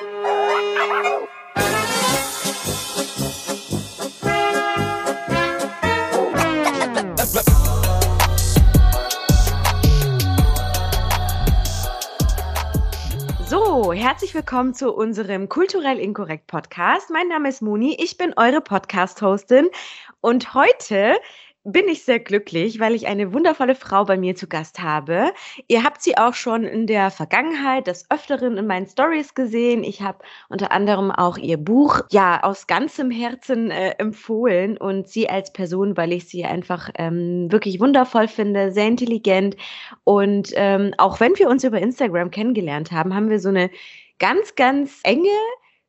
So, herzlich willkommen zu unserem Kulturell Inkorrekt Podcast. Mein Name ist Moni, ich bin eure Podcast-Hostin und heute bin ich sehr glücklich, weil ich eine wundervolle Frau bei mir zu Gast habe. Ihr habt sie auch schon in der Vergangenheit des Öfteren in meinen Stories gesehen. Ich habe unter anderem auch ihr Buch ja aus ganzem Herzen äh, empfohlen und sie als Person, weil ich sie einfach ähm, wirklich wundervoll finde, sehr intelligent und ähm, auch wenn wir uns über Instagram kennengelernt haben, haben wir so eine ganz, ganz enge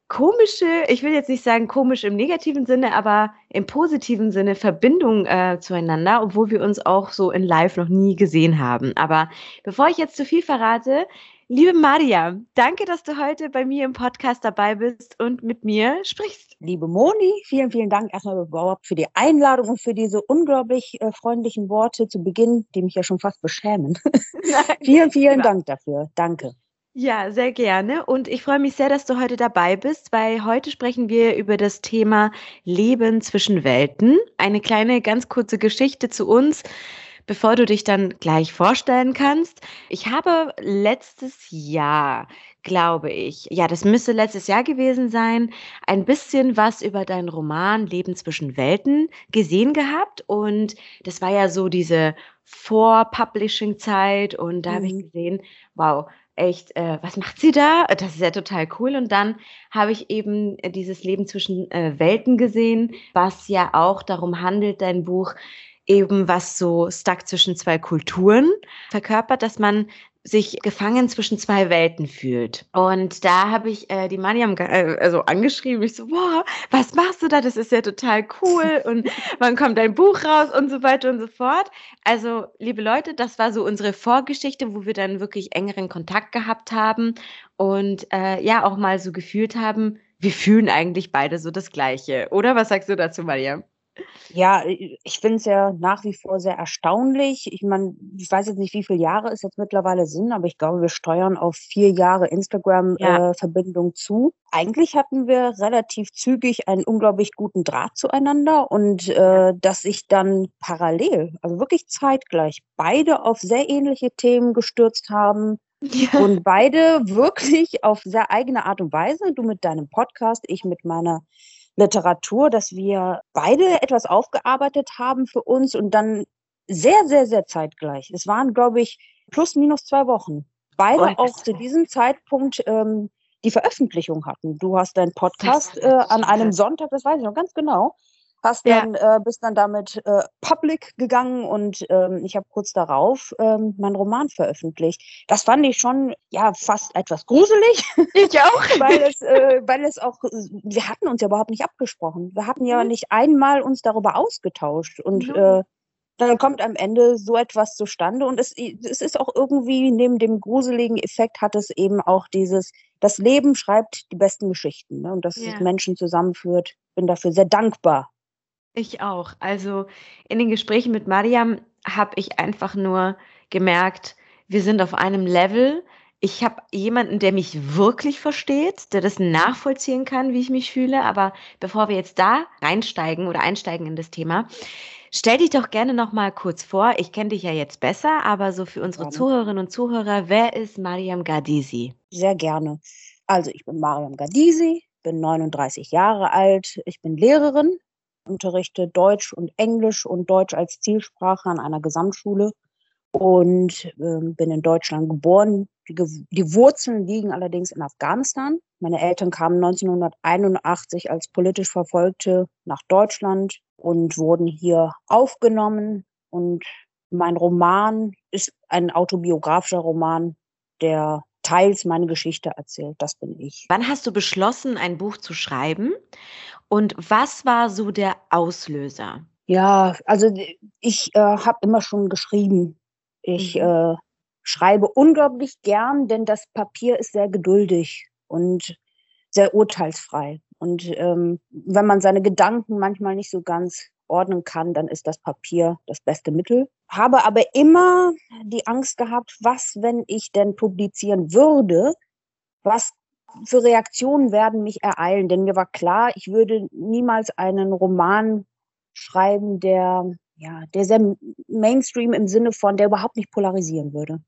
komische, ich will jetzt nicht sagen komisch im negativen Sinne, aber im positiven Sinne Verbindung äh, zueinander, obwohl wir uns auch so in Live noch nie gesehen haben. Aber bevor ich jetzt zu viel verrate, liebe Maria, danke, dass du heute bei mir im Podcast dabei bist und mit mir sprichst. Liebe Moni, vielen, vielen Dank erstmal überhaupt für die Einladung und für diese unglaublich äh, freundlichen Worte zu Beginn, die mich ja schon fast beschämen. Nein, vielen, vielen Dank dafür. Danke. Ja, sehr gerne. Und ich freue mich sehr, dass du heute dabei bist, weil heute sprechen wir über das Thema Leben zwischen Welten. Eine kleine, ganz kurze Geschichte zu uns, bevor du dich dann gleich vorstellen kannst. Ich habe letztes Jahr, glaube ich, ja, das müsste letztes Jahr gewesen sein, ein bisschen was über deinen Roman Leben zwischen Welten gesehen gehabt. Und das war ja so diese Vor-Publishing-Zeit. Und da mhm. habe ich mhm. gesehen, wow, echt, äh, was macht sie da? Das ist ja total cool. Und dann habe ich eben äh, dieses Leben zwischen äh, Welten gesehen, was ja auch darum handelt, dein Buch eben was so stuck zwischen zwei Kulturen verkörpert, dass man sich gefangen zwischen zwei Welten fühlt. Und da habe ich äh, die Mariam äh, also angeschrieben. Ich so, boah, was machst du da? Das ist ja total cool. Und wann kommt dein Buch raus und so weiter und so fort. Also, liebe Leute, das war so unsere Vorgeschichte, wo wir dann wirklich engeren Kontakt gehabt haben und äh, ja auch mal so gefühlt haben, wir fühlen eigentlich beide so das Gleiche. Oder was sagst du dazu, Mariam? Ja, ich finde es ja nach wie vor sehr erstaunlich. Ich meine, ich weiß jetzt nicht, wie viele Jahre es jetzt mittlerweile sind, aber ich glaube, wir steuern auf vier Jahre Instagram-Verbindung ja. äh, zu. Eigentlich hatten wir relativ zügig einen unglaublich guten Draht zueinander und äh, dass sich dann parallel, also wirklich zeitgleich, beide auf sehr ähnliche Themen gestürzt haben. Ja. Und beide wirklich auf sehr eigene Art und Weise. Du mit deinem Podcast, ich mit meiner Literatur, dass wir beide etwas aufgearbeitet haben für uns und dann sehr, sehr, sehr zeitgleich. Es waren, glaube ich, plus minus zwei Wochen. Beide oh, auch zu diesem Zeitpunkt ähm, die Veröffentlichung hatten. Du hast deinen Podcast äh, an einem Sonntag, das weiß ich noch ganz genau, hast ja. dann äh, bist dann damit äh, public gegangen und ähm, ich habe kurz darauf ähm, meinen Roman veröffentlicht. Das fand ich schon ja fast etwas gruselig. Ich auch, weil es äh, weil es auch wir hatten uns ja überhaupt nicht abgesprochen. Wir hatten ja mhm. nicht einmal uns darüber ausgetauscht und mhm. äh, dann kommt am Ende so etwas zustande und es, es ist auch irgendwie neben dem gruseligen Effekt hat es eben auch dieses das Leben schreibt die besten Geschichten ne? und dass ja. es Menschen zusammenführt. Bin dafür sehr dankbar ich auch. Also in den Gesprächen mit Mariam habe ich einfach nur gemerkt, wir sind auf einem Level. Ich habe jemanden, der mich wirklich versteht, der das nachvollziehen kann, wie ich mich fühle. Aber bevor wir jetzt da reinsteigen oder einsteigen in das Thema, stell dich doch gerne noch mal kurz vor. Ich kenne dich ja jetzt besser, aber so für unsere Zuhörerinnen und Zuhörer, wer ist Mariam Gardisi? Sehr gerne. Also ich bin Mariam Gardisi, bin 39 Jahre alt, ich bin Lehrerin unterrichte Deutsch und Englisch und Deutsch als Zielsprache an einer Gesamtschule und äh, bin in Deutschland geboren. Die, die, Wurzeln liegen allerdings in Afghanistan. Meine Eltern kamen 1981 als politisch Verfolgte nach Deutschland und wurden hier aufgenommen. Und mein Roman ist ein autobiografischer Roman, der teils meine Geschichte erzählt. Das bin ich. Wann hast du beschlossen, ein Buch zu schreiben? Und was war so der Auslöser? Ja, also ich äh, habe immer schon geschrieben. Ich mhm. äh, schreibe unglaublich gern, denn das Papier ist sehr geduldig und sehr urteilsfrei. Und ähm, wenn man seine Gedanken manchmal nicht so ganz ordnen kann, dann ist das Papier das beste Mittel. Habe aber immer die Angst gehabt, was, wenn ich denn publizieren würde, was für Reaktionen werden mich ereilen, denn mir war klar, ich würde niemals einen Roman schreiben, der ja, der sehr Mainstream im Sinne von, der überhaupt nicht polarisieren würde.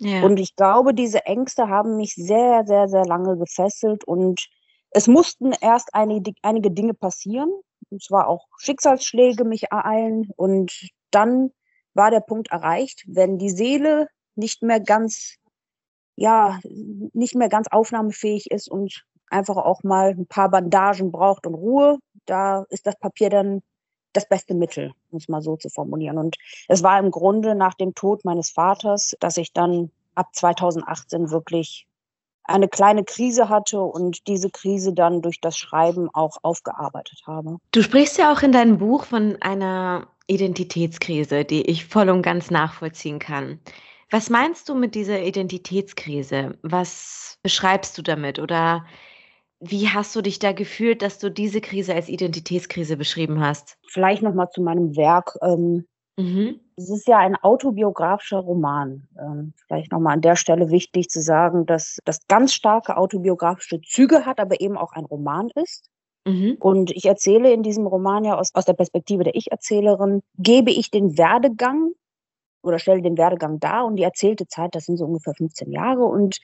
Ja. Und ich glaube, diese Ängste haben mich sehr, sehr, sehr lange gefesselt und es mussten erst einige, einige Dinge passieren. Und zwar auch Schicksalsschläge mich ereilen. Und dann war der Punkt erreicht, wenn die Seele nicht mehr ganz, ja, nicht mehr ganz aufnahmefähig ist und einfach auch mal ein paar Bandagen braucht und Ruhe, da ist das Papier dann das beste Mittel, um es mal so zu formulieren. Und es war im Grunde nach dem Tod meines Vaters, dass ich dann ab 2018 wirklich eine kleine Krise hatte und diese Krise dann durch das Schreiben auch aufgearbeitet habe. Du sprichst ja auch in deinem Buch von einer Identitätskrise, die ich voll und ganz nachvollziehen kann. Was meinst du mit dieser Identitätskrise? Was beschreibst du damit? Oder wie hast du dich da gefühlt, dass du diese Krise als Identitätskrise beschrieben hast? Vielleicht nochmal zu meinem Werk. Ähm, mhm. Es ist ja ein autobiografischer Roman. Ähm, vielleicht nochmal an der Stelle wichtig zu sagen, dass das ganz starke autobiografische Züge hat, aber eben auch ein Roman ist. Mhm. Und ich erzähle in diesem Roman ja aus, aus der Perspektive der Ich-Erzählerin, gebe ich den Werdegang oder stelle den Werdegang dar und die erzählte Zeit, das sind so ungefähr 15 Jahre und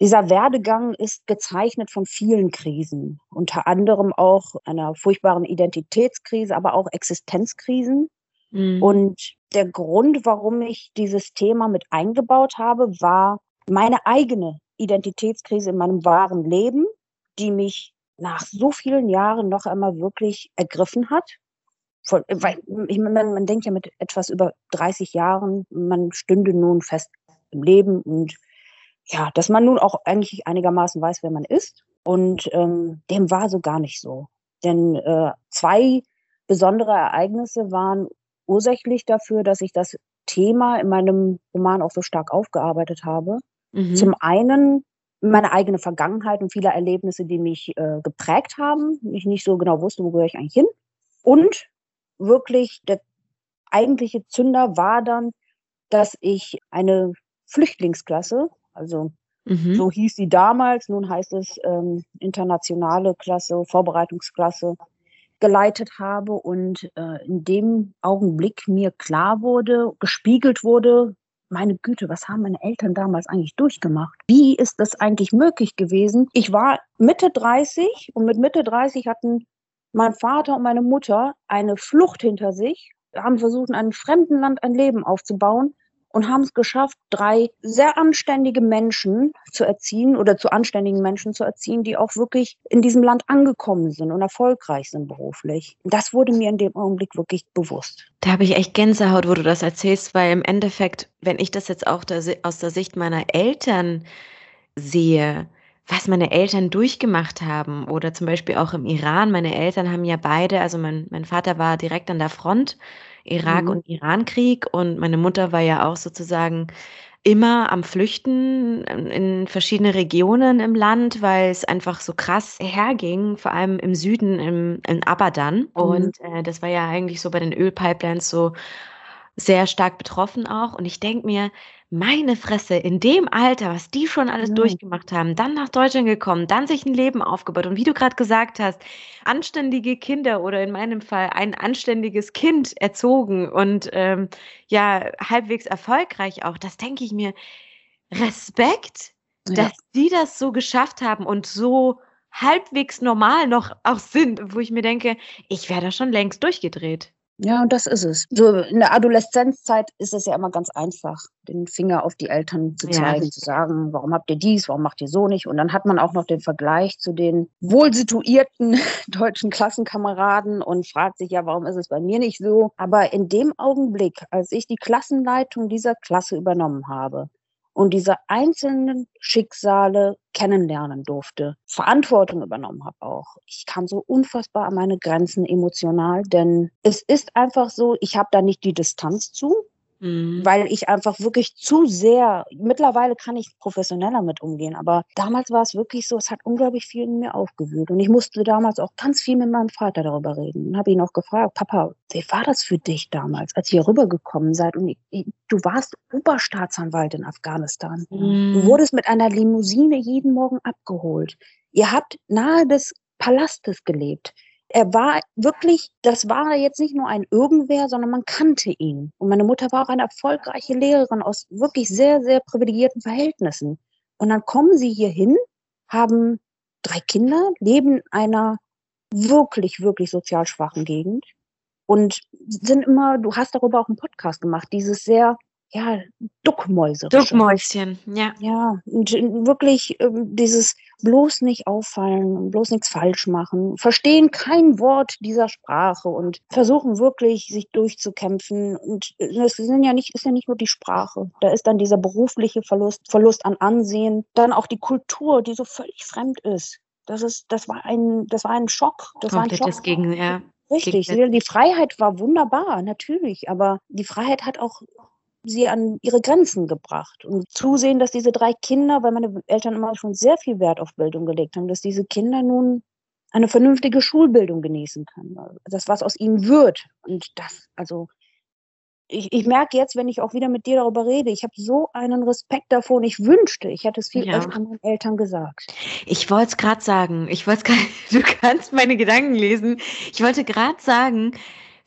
dieser Werdegang ist gezeichnet von vielen Krisen, unter anderem auch einer furchtbaren Identitätskrise, aber auch Existenzkrisen. Mhm. Und der Grund, warum ich dieses Thema mit eingebaut habe, war meine eigene Identitätskrise in meinem wahren Leben, die mich nach so vielen Jahren noch einmal wirklich ergriffen hat. Von, weil ich, man, man denkt ja mit etwas über 30 Jahren, man stünde nun fest im Leben und ja, dass man nun auch eigentlich einigermaßen weiß, wer man ist. Und ähm, dem war so gar nicht so. Denn äh, zwei besondere Ereignisse waren ursächlich dafür, dass ich das Thema in meinem Roman auch so stark aufgearbeitet habe. Mhm. Zum einen meine eigene Vergangenheit und viele Erlebnisse, die mich äh, geprägt haben, ich nicht so genau wusste, wo gehöre ich eigentlich hin. Und wirklich der eigentliche Zünder war dann, dass ich eine Flüchtlingsklasse also mhm. so hieß sie damals, nun heißt es ähm, internationale Klasse, Vorbereitungsklasse, geleitet habe und äh, in dem Augenblick mir klar wurde, gespiegelt wurde, meine Güte, was haben meine Eltern damals eigentlich durchgemacht? Wie ist das eigentlich möglich gewesen? Ich war Mitte 30 und mit Mitte 30 hatten mein Vater und meine Mutter eine Flucht hinter sich, haben versucht, in einem fremden Land ein Leben aufzubauen und haben es geschafft, drei sehr anständige Menschen zu erziehen oder zu anständigen Menschen zu erziehen, die auch wirklich in diesem Land angekommen sind und erfolgreich sind beruflich. Das wurde mir in dem Augenblick wirklich bewusst. Da habe ich echt Gänsehaut, wo du das erzählst, weil im Endeffekt, wenn ich das jetzt auch aus der Sicht meiner Eltern sehe, was meine Eltern durchgemacht haben oder zum Beispiel auch im Iran. Meine Eltern haben ja beide, also mein, mein Vater war direkt an der Front Irak- mhm. und Irankrieg und meine Mutter war ja auch sozusagen immer am Flüchten in verschiedene Regionen im Land, weil es einfach so krass herging, vor allem im Süden, im, in Abadan. Mhm. Und äh, das war ja eigentlich so bei den Ölpipelines so sehr stark betroffen auch. Und ich denke mir, meine Fresse, in dem Alter, was die schon alles mhm. durchgemacht haben, dann nach Deutschland gekommen, dann sich ein Leben aufgebaut und wie du gerade gesagt hast, anständige Kinder oder in meinem Fall ein anständiges Kind erzogen und ähm, ja, halbwegs erfolgreich auch, das denke ich mir, Respekt, ja. dass die das so geschafft haben und so halbwegs normal noch auch sind, wo ich mir denke, ich wäre da schon längst durchgedreht. Ja, und das ist es. So in der Adoleszenzzeit ist es ja immer ganz einfach, den Finger auf die Eltern zu zeigen, ja. zu sagen, warum habt ihr dies, warum macht ihr so nicht? Und dann hat man auch noch den Vergleich zu den wohl situierten deutschen Klassenkameraden und fragt sich ja, warum ist es bei mir nicht so? Aber in dem Augenblick, als ich die Klassenleitung dieser Klasse übernommen habe, und diese einzelnen Schicksale kennenlernen durfte, Verantwortung übernommen habe auch. Ich kam so unfassbar an meine Grenzen emotional, denn es ist einfach so, ich habe da nicht die Distanz zu. Mhm. Weil ich einfach wirklich zu sehr, mittlerweile kann ich professioneller mit umgehen, aber damals war es wirklich so, es hat unglaublich viel in mir aufgewühlt. Und ich musste damals auch ganz viel mit meinem Vater darüber reden. Und habe ihn auch gefragt, Papa, wie war das für dich damals, als ihr rübergekommen seid? Und ich, ich, du warst Oberstaatsanwalt in Afghanistan. Mhm. Du wurdest mit einer Limousine jeden Morgen abgeholt. Ihr habt nahe des Palastes gelebt er war wirklich, das war jetzt nicht nur ein Irgendwer, sondern man kannte ihn. Und meine Mutter war auch eine erfolgreiche Lehrerin aus wirklich sehr, sehr privilegierten Verhältnissen. Und dann kommen sie hier hin, haben drei Kinder, leben in einer wirklich, wirklich sozial schwachen Gegend und sind immer, du hast darüber auch einen Podcast gemacht, dieses sehr ja, Duckmäuse. Duckmäuschen, ja. Ja, und wirklich ähm, dieses bloß nicht auffallen, bloß nichts falsch machen, verstehen kein Wort dieser Sprache und versuchen wirklich, sich durchzukämpfen. Und es sind ja nicht, ist ja nicht nur die Sprache. Da ist dann dieser berufliche Verlust, Verlust an Ansehen, dann auch die Kultur, die so völlig fremd ist. Das ist, das war ein, das war ein Schock. Das Komplettes war ein Schock. Gegen, ja. Richtig, die Freiheit war wunderbar, natürlich, aber die Freiheit hat auch sie an ihre Grenzen gebracht und zusehen, dass diese drei Kinder, weil meine Eltern immer schon sehr viel Wert auf Bildung gelegt haben, dass diese Kinder nun eine vernünftige Schulbildung genießen können. Das, was aus ihnen wird. Und das, also, ich, ich merke jetzt, wenn ich auch wieder mit dir darüber rede, ich habe so einen Respekt davor und ich wünschte, ich hätte es viel ja. öfter meinen Eltern gesagt. Ich wollte es gerade sagen. Ich wollte du kannst meine Gedanken lesen. Ich wollte gerade sagen,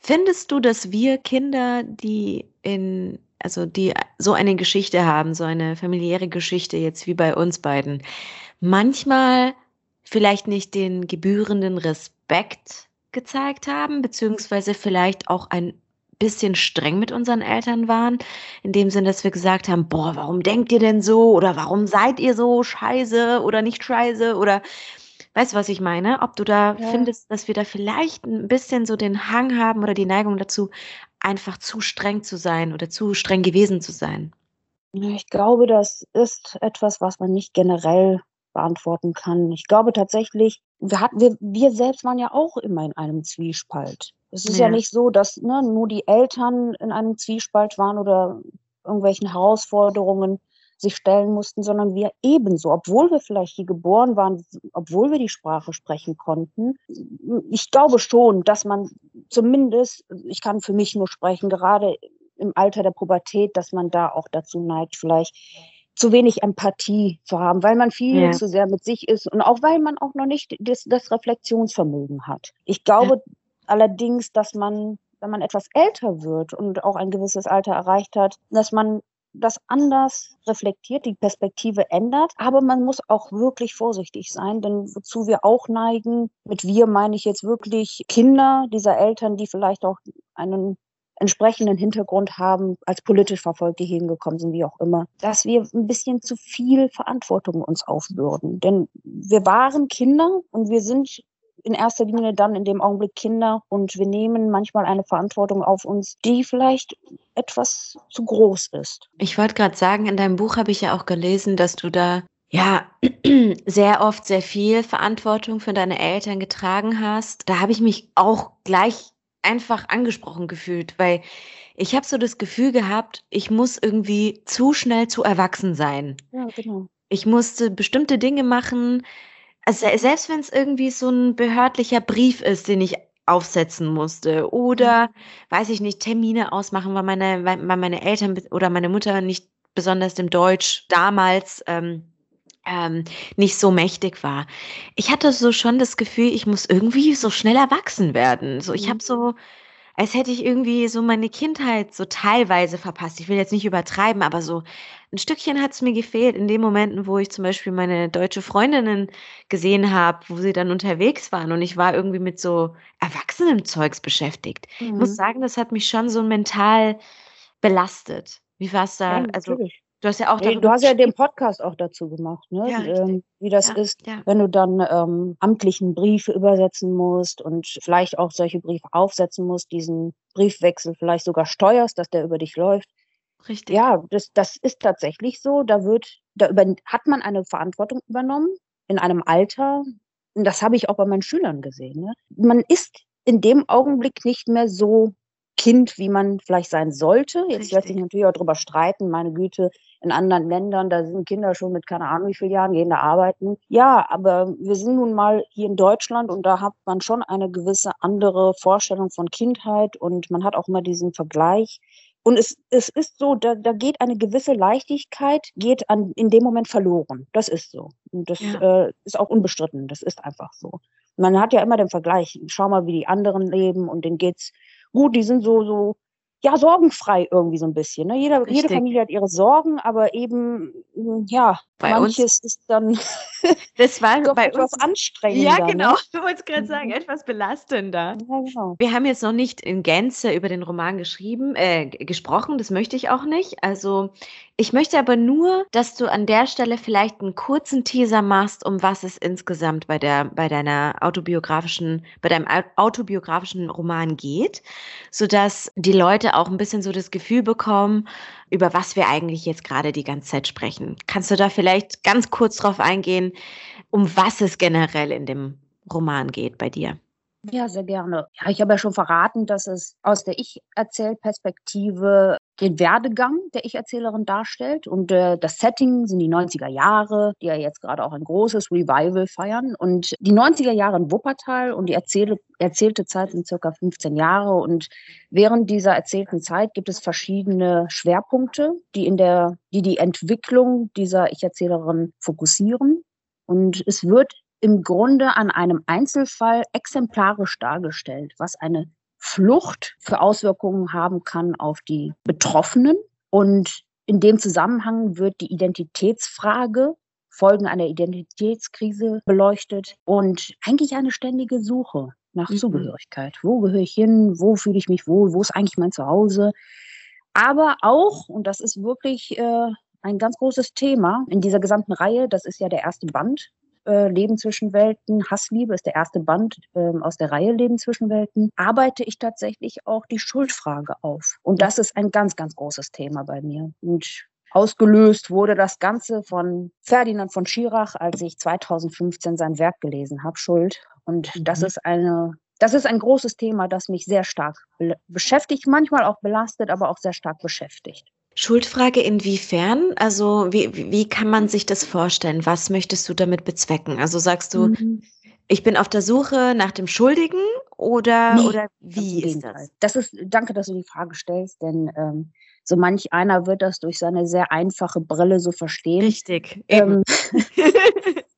findest du, dass wir Kinder, die in also die so eine Geschichte haben, so eine familiäre Geschichte jetzt wie bei uns beiden, manchmal vielleicht nicht den gebührenden Respekt gezeigt haben, beziehungsweise vielleicht auch ein bisschen streng mit unseren Eltern waren, in dem Sinn, dass wir gesagt haben, boah, warum denkt ihr denn so oder warum seid ihr so scheiße oder nicht scheiße oder weißt du, was ich meine? Ob du da ja. findest, dass wir da vielleicht ein bisschen so den Hang haben oder die Neigung dazu, einfach zu streng zu sein oder zu streng gewesen zu sein? Ich glaube, das ist etwas, was man nicht generell beantworten kann. Ich glaube tatsächlich, wir, hatten, wir, wir selbst waren ja auch immer in einem Zwiespalt. Es ist ja, ja nicht so, dass ne, nur die Eltern in einem Zwiespalt waren oder irgendwelchen Herausforderungen sich stellen mussten, sondern wir ebenso, obwohl wir vielleicht hier geboren waren, obwohl wir die Sprache sprechen konnten. Ich glaube schon, dass man zumindest, ich kann für mich nur sprechen, gerade im Alter der Pubertät, dass man da auch dazu neigt, vielleicht zu wenig Empathie zu haben, weil man viel ja. zu sehr mit sich ist und auch weil man auch noch nicht das, das Reflexionsvermögen hat. Ich glaube ja. allerdings, dass man, wenn man etwas älter wird und auch ein gewisses Alter erreicht hat, dass man das anders reflektiert, die Perspektive ändert. Aber man muss auch wirklich vorsichtig sein, denn wozu wir auch neigen, mit wir meine ich jetzt wirklich Kinder dieser Eltern, die vielleicht auch einen entsprechenden Hintergrund haben, als politisch Verfolgte hingekommen sind, wie auch immer, dass wir ein bisschen zu viel Verantwortung uns aufbürden. Denn wir waren Kinder und wir sind in erster Linie dann in dem Augenblick Kinder und wir nehmen manchmal eine Verantwortung auf uns, die vielleicht etwas zu groß ist. Ich wollte gerade sagen, in deinem Buch habe ich ja auch gelesen, dass du da ja sehr oft sehr viel Verantwortung für deine Eltern getragen hast. Da habe ich mich auch gleich einfach angesprochen gefühlt, weil ich habe so das Gefühl gehabt, ich muss irgendwie zu schnell zu erwachsen sein. Ja, genau. Ich musste bestimmte Dinge machen, also selbst wenn es irgendwie so ein behördlicher Brief ist, den ich aufsetzen musste oder, mhm. weiß ich nicht, Termine ausmachen, weil meine, weil meine Eltern oder meine Mutter nicht besonders dem Deutsch damals ähm, ähm, nicht so mächtig war. Ich hatte so schon das Gefühl, ich muss irgendwie so schnell erwachsen werden. So, ich habe mhm. so als hätte ich irgendwie so meine Kindheit so teilweise verpasst. Ich will jetzt nicht übertreiben, aber so ein Stückchen hat es mir gefehlt in den Momenten, wo ich zum Beispiel meine deutsche Freundinnen gesehen habe, wo sie dann unterwegs waren und ich war irgendwie mit so erwachsenem Zeugs beschäftigt. Mhm. Ich muss mhm. sagen, das hat mich schon so mental belastet. Wie war es da? Ja, also, natürlich. Du hast ja auch nee, du hast ja den Podcast auch dazu gemacht, ne? Ja, ähm, wie das ja, ist, ja. wenn du dann ähm, amtlichen Briefe übersetzen musst und vielleicht auch solche Briefe aufsetzen musst, diesen Briefwechsel vielleicht sogar steuerst, dass der über dich läuft. Richtig. Ja, das, das ist tatsächlich so. Da wird, da über, hat man eine Verantwortung übernommen in einem Alter. Und das habe ich auch bei meinen Schülern gesehen. Ne? Man ist in dem Augenblick nicht mehr so Kind, wie man vielleicht sein sollte. Jetzt lässt sich natürlich auch darüber streiten, meine Güte, in anderen Ländern, da sind Kinder schon mit keine Ahnung wie vielen Jahren, gehen da arbeiten. Ja, aber wir sind nun mal hier in Deutschland und da hat man schon eine gewisse andere Vorstellung von Kindheit und man hat auch immer diesen Vergleich. Und es, es ist so, da, da geht eine gewisse Leichtigkeit, geht an, in dem Moment verloren. Das ist so. Und das ja. äh, ist auch unbestritten. Das ist einfach so. Man hat ja immer den Vergleich. Schau mal, wie die anderen leben und denen geht's gut. Die sind so, so ja, sorgenfrei irgendwie so ein bisschen. Ne? Jeder, jede Familie hat ihre Sorgen, aber eben, hm, ja, bei manches uns, ist dann das war bei etwas uns, anstrengender. Ja, genau, ne? du wolltest gerade sagen, mhm. etwas belastender. Ja, genau. Wir haben jetzt noch nicht in Gänze über den Roman geschrieben, äh, gesprochen, das möchte ich auch nicht. Also ich möchte aber nur, dass du an der Stelle vielleicht einen kurzen Teaser machst, um was es insgesamt bei der, bei deiner autobiografischen, bei deinem autobiografischen Roman geht, sodass die Leute auch ein bisschen so das Gefühl bekommen, über was wir eigentlich jetzt gerade die ganze Zeit sprechen. Kannst du da vielleicht ganz kurz drauf eingehen, um was es generell in dem Roman geht bei dir? Ja, sehr gerne. Ja, ich habe ja schon verraten, dass es aus der Ich-Erzählperspektive den Werdegang der Ich-Erzählerin darstellt. Und äh, das Setting sind die 90er Jahre, die ja jetzt gerade auch ein großes Revival feiern. Und die 90er Jahre in Wuppertal und die erzähle, erzählte Zeit sind circa 15 Jahre. Und während dieser erzählten Zeit gibt es verschiedene Schwerpunkte, die in der, die die Entwicklung dieser Ich-Erzählerin fokussieren. Und es wird im Grunde an einem Einzelfall exemplarisch dargestellt, was eine Flucht für Auswirkungen haben kann auf die Betroffenen. Und in dem Zusammenhang wird die Identitätsfrage, Folgen einer Identitätskrise beleuchtet und eigentlich eine ständige Suche nach mhm. Zugehörigkeit. Wo gehöre ich hin? Wo fühle ich mich wohl? Wo ist eigentlich mein Zuhause? Aber auch, und das ist wirklich äh, ein ganz großes Thema in dieser gesamten Reihe, das ist ja der erste Band äh, Leben zwischen Welten, Hassliebe ist der erste Band äh, aus der Reihe Leben zwischen Welten, arbeite ich tatsächlich auch die Schuldfrage auf. Und das ist ein ganz, ganz großes Thema bei mir. Und Ausgelöst wurde das Ganze von Ferdinand von Schirach, als ich 2015 sein Werk gelesen habe, Schuld. Und das mhm. ist eine, das ist ein großes Thema, das mich sehr stark beschäftigt, manchmal auch belastet, aber auch sehr stark beschäftigt. Schuldfrage inwiefern? Also wie, wie kann man sich das vorstellen? Was möchtest du damit bezwecken? Also sagst du, mhm. ich bin auf der Suche nach dem Schuldigen oder, nee, oder wie ist das? Das ist, danke, dass du die Frage stellst, denn ähm, so manch einer wird das durch seine sehr einfache Brille so verstehen. Richtig. Ähm,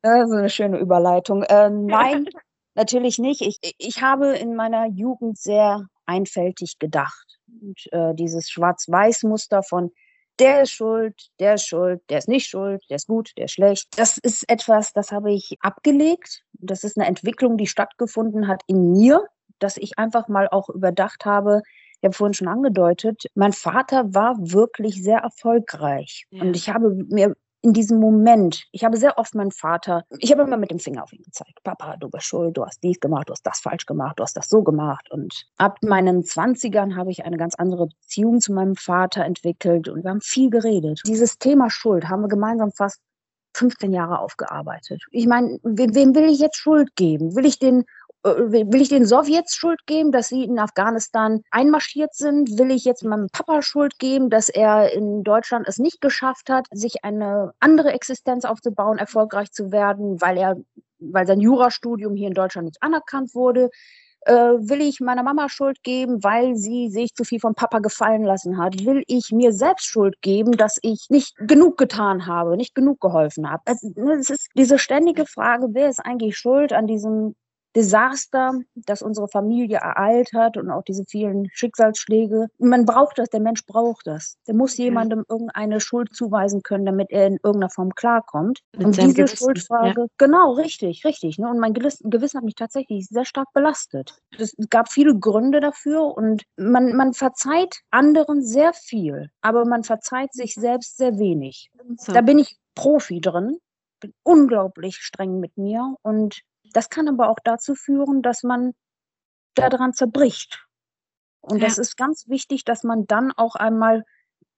das ist eine schöne Überleitung. Ähm, nein, natürlich nicht. Ich, ich habe in meiner Jugend sehr einfältig gedacht. Und äh, dieses Schwarz-Weiß-Muster von der ist schuld, der ist schuld, der ist nicht schuld, der ist gut, der ist schlecht. Das ist etwas, das habe ich abgelegt. Das ist eine Entwicklung, die stattgefunden hat in mir, dass ich einfach mal auch überdacht habe, ich habe vorhin schon angedeutet, mein Vater war wirklich sehr erfolgreich. Ja. Und ich habe mir in diesem Moment, ich habe sehr oft meinen Vater, ich habe immer mit dem Finger auf ihn gezeigt. Papa, du bist schuld, du hast dies gemacht, du hast das falsch gemacht, du hast das so gemacht. Und ab meinen Zwanzigern habe ich eine ganz andere Beziehung zu meinem Vater entwickelt und wir haben viel geredet. Dieses Thema Schuld haben wir gemeinsam fast 15 Jahre aufgearbeitet. Ich meine, wem, will ich jetzt Schuld geben? Will ich den will ich den Sowjets Schuld geben, dass sie in Afghanistan einmarschiert sind? Will ich jetzt meinem Papa Schuld geben, dass er in Deutschland es nicht geschafft hat, sich eine andere Existenz aufzubauen, erfolgreich zu werden, weil er, weil sein Jurastudium hier in Deutschland nicht anerkannt wurde? Äh, will ich meiner Mama Schuld geben, weil sie sich zu viel vom Papa gefallen lassen hat? Will ich mir selbst Schuld geben, dass ich nicht genug getan habe, nicht genug geholfen habe? Es ist diese ständige Frage, wer ist eigentlich schuld an diesem Desaster, das unsere Familie ereilt hat und auch diese vielen Schicksalsschläge. Man braucht das, der Mensch braucht das. Der muss jemandem irgendeine Schuld zuweisen können, damit er in irgendeiner Form klarkommt. Mit und diese Gewissen, Schuldfrage, ja. genau, richtig, richtig. Ne? Und mein Gewissen hat mich tatsächlich sehr stark belastet. Es gab viele Gründe dafür und man, man verzeiht anderen sehr viel, aber man verzeiht sich selbst sehr wenig. So. Da bin ich Profi drin bin unglaublich streng mit mir und das kann aber auch dazu führen, dass man daran zerbricht. Und ja. das ist ganz wichtig, dass man dann auch einmal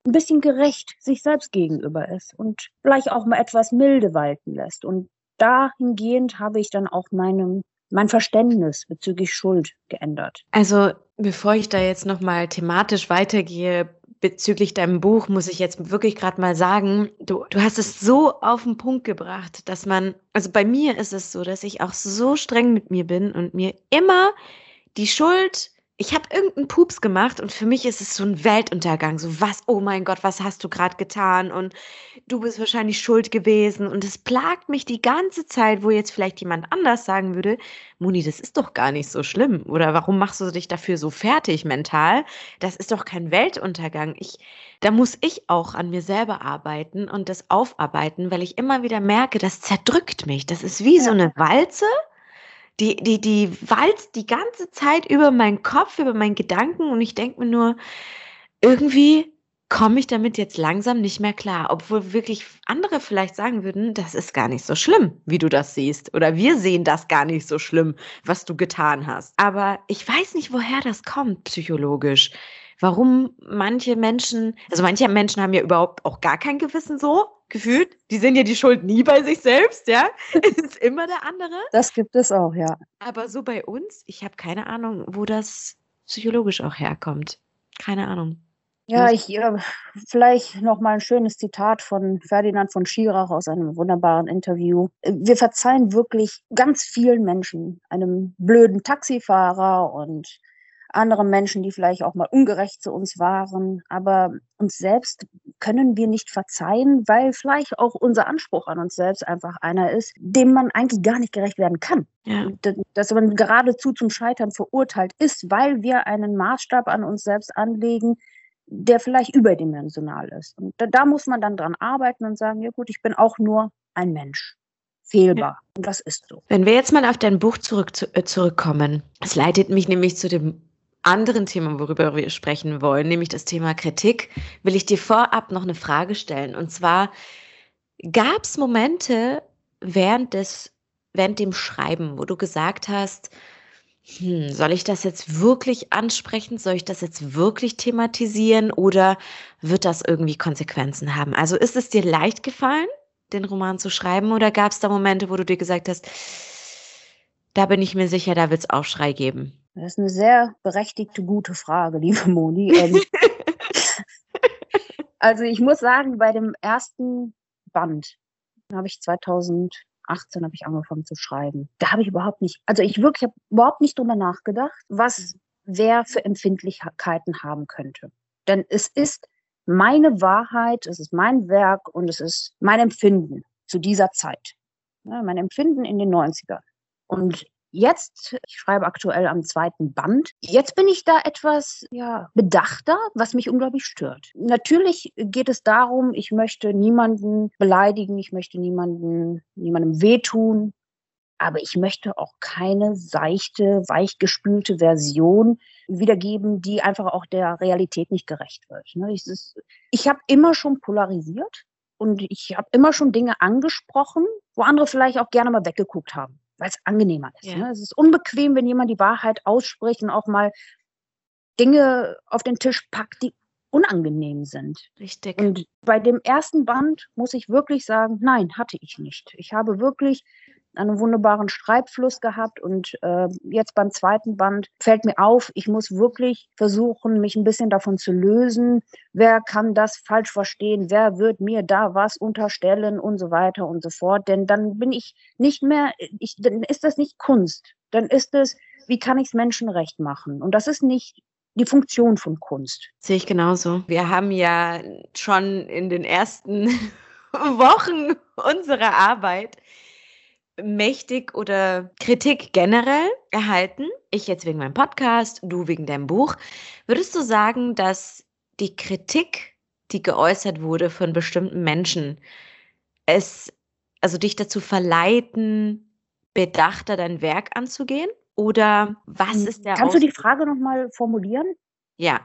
ein bisschen gerecht sich selbst gegenüber ist und vielleicht auch mal etwas milde walten lässt. Und dahingehend habe ich dann auch meinem, mein Verständnis bezüglich Schuld geändert. Also Bevor ich da jetzt nochmal thematisch weitergehe bezüglich deinem Buch, muss ich jetzt wirklich gerade mal sagen, du, du hast es so auf den Punkt gebracht, dass man, also bei mir ist es so, dass ich auch so streng mit mir bin und mir immer die Schuld ich habe irgendeinen Pups gemacht und für mich ist es so ein Weltuntergang. So, was, oh mein Gott, was hast du gerade getan? Und du bist wahrscheinlich schuld gewesen. Und es plagt mich die ganze Zeit, wo jetzt vielleicht jemand anders sagen würde, Moni, das ist doch gar nicht so schlimm. Oder warum machst du dich dafür so fertig mental? Das ist doch kein Weltuntergang. Ich, da muss ich auch an mir selber arbeiten und das aufarbeiten, weil ich immer wieder merke, das zerdrückt mich. Das ist wie ja. so eine Walze die, die, die walzt die ganze Zeit über meinen Kopf, über meinen Gedanken und ich denke mir nur, irgendwie komme ich damit jetzt langsam nicht mehr klar, obwohl wirklich andere vielleicht sagen würden, das ist gar nicht so schlimm, wie du das siehst oder wir sehen das gar nicht so schlimm, was du getan hast. Aber ich weiß nicht, woher das kommt psychologisch. Warum manche Menschen, also manche Menschen haben ja überhaupt auch gar kein Gewissen so, gefühlt. Die sehen ja die Schuld nie bei sich selbst, ja. Es ist immer der andere. Das gibt es auch, ja. Aber so bei uns, ich habe keine Ahnung, wo das psychologisch auch herkommt. Keine Ahnung. Ja, ich äh, vielleicht noch mal ein schönes Zitat von Ferdinand von Schirach aus einem wunderbaren Interview. Wir verzeihen wirklich ganz vielen Menschen, einem blöden Taxifahrer und andere Menschen, die vielleicht auch mal ungerecht zu uns waren. Aber uns selbst können wir nicht verzeihen, weil vielleicht auch unser Anspruch an uns selbst einfach einer ist, dem man eigentlich gar nicht gerecht werden kann. Ja. Dass man geradezu zum Scheitern verurteilt ist, weil wir einen Maßstab an uns selbst anlegen, der vielleicht überdimensional ist. Und da, da muss man dann dran arbeiten und sagen, ja gut, ich bin auch nur ein Mensch fehlbar. Und das ist so. Wenn wir jetzt mal auf dein Buch zurück, zu, äh, zurückkommen, es leitet mich nämlich zu dem anderen Thema, worüber wir sprechen wollen, nämlich das Thema Kritik, will ich dir vorab noch eine Frage stellen. Und zwar, gab es Momente während, des, während dem Schreiben, wo du gesagt hast, hm, soll ich das jetzt wirklich ansprechen? Soll ich das jetzt wirklich thematisieren oder wird das irgendwie Konsequenzen haben? Also ist es dir leicht gefallen, den Roman zu schreiben oder gab es da Momente, wo du dir gesagt hast, da bin ich mir sicher, da wird es Aufschrei geben? Das ist eine sehr berechtigte, gute Frage, liebe Moni. Ähm, also ich muss sagen, bei dem ersten Band habe ich 2018 habe ich angefangen zu schreiben. Da habe ich überhaupt nicht, also ich wirklich habe überhaupt nicht drüber nachgedacht, was wer für Empfindlichkeiten haben könnte. Denn es ist meine Wahrheit, es ist mein Werk und es ist mein Empfinden zu dieser Zeit. Ja, mein Empfinden in den 90ern. Und Jetzt, ich schreibe aktuell am zweiten Band, jetzt bin ich da etwas ja, bedachter, was mich unglaublich stört. Natürlich geht es darum, ich möchte niemanden beleidigen, ich möchte niemanden, niemandem wehtun, aber ich möchte auch keine seichte, weichgespülte Version wiedergeben, die einfach auch der Realität nicht gerecht wird. Ne? Ich, ich habe immer schon polarisiert und ich habe immer schon Dinge angesprochen, wo andere vielleicht auch gerne mal weggeguckt haben weil es angenehmer ist. Ja. Ne? Es ist unbequem, wenn jemand die Wahrheit ausspricht und auch mal Dinge auf den Tisch packt, die unangenehm sind. Richtig. Und bei dem ersten Band muss ich wirklich sagen, nein, hatte ich nicht. Ich habe wirklich einen wunderbaren Schreibfluss gehabt und äh, jetzt beim zweiten Band fällt mir auf, ich muss wirklich versuchen, mich ein bisschen davon zu lösen. Wer kann das falsch verstehen? Wer wird mir da was unterstellen und so weiter und so fort? Denn dann bin ich nicht mehr, ich, dann ist das nicht Kunst. Dann ist es, wie kann ich es Menschen recht machen? Und das ist nicht die Funktion von Kunst. Sehe ich genauso. Wir haben ja schon in den ersten Wochen unserer Arbeit mächtig oder Kritik generell erhalten? Ich jetzt wegen meinem Podcast, du wegen deinem Buch. Würdest du sagen, dass die Kritik, die geäußert wurde von bestimmten Menschen, es, also dich dazu verleiten, bedachter dein Werk anzugehen? Oder was hm, ist der Kannst Aus du die Frage nochmal formulieren? Ja,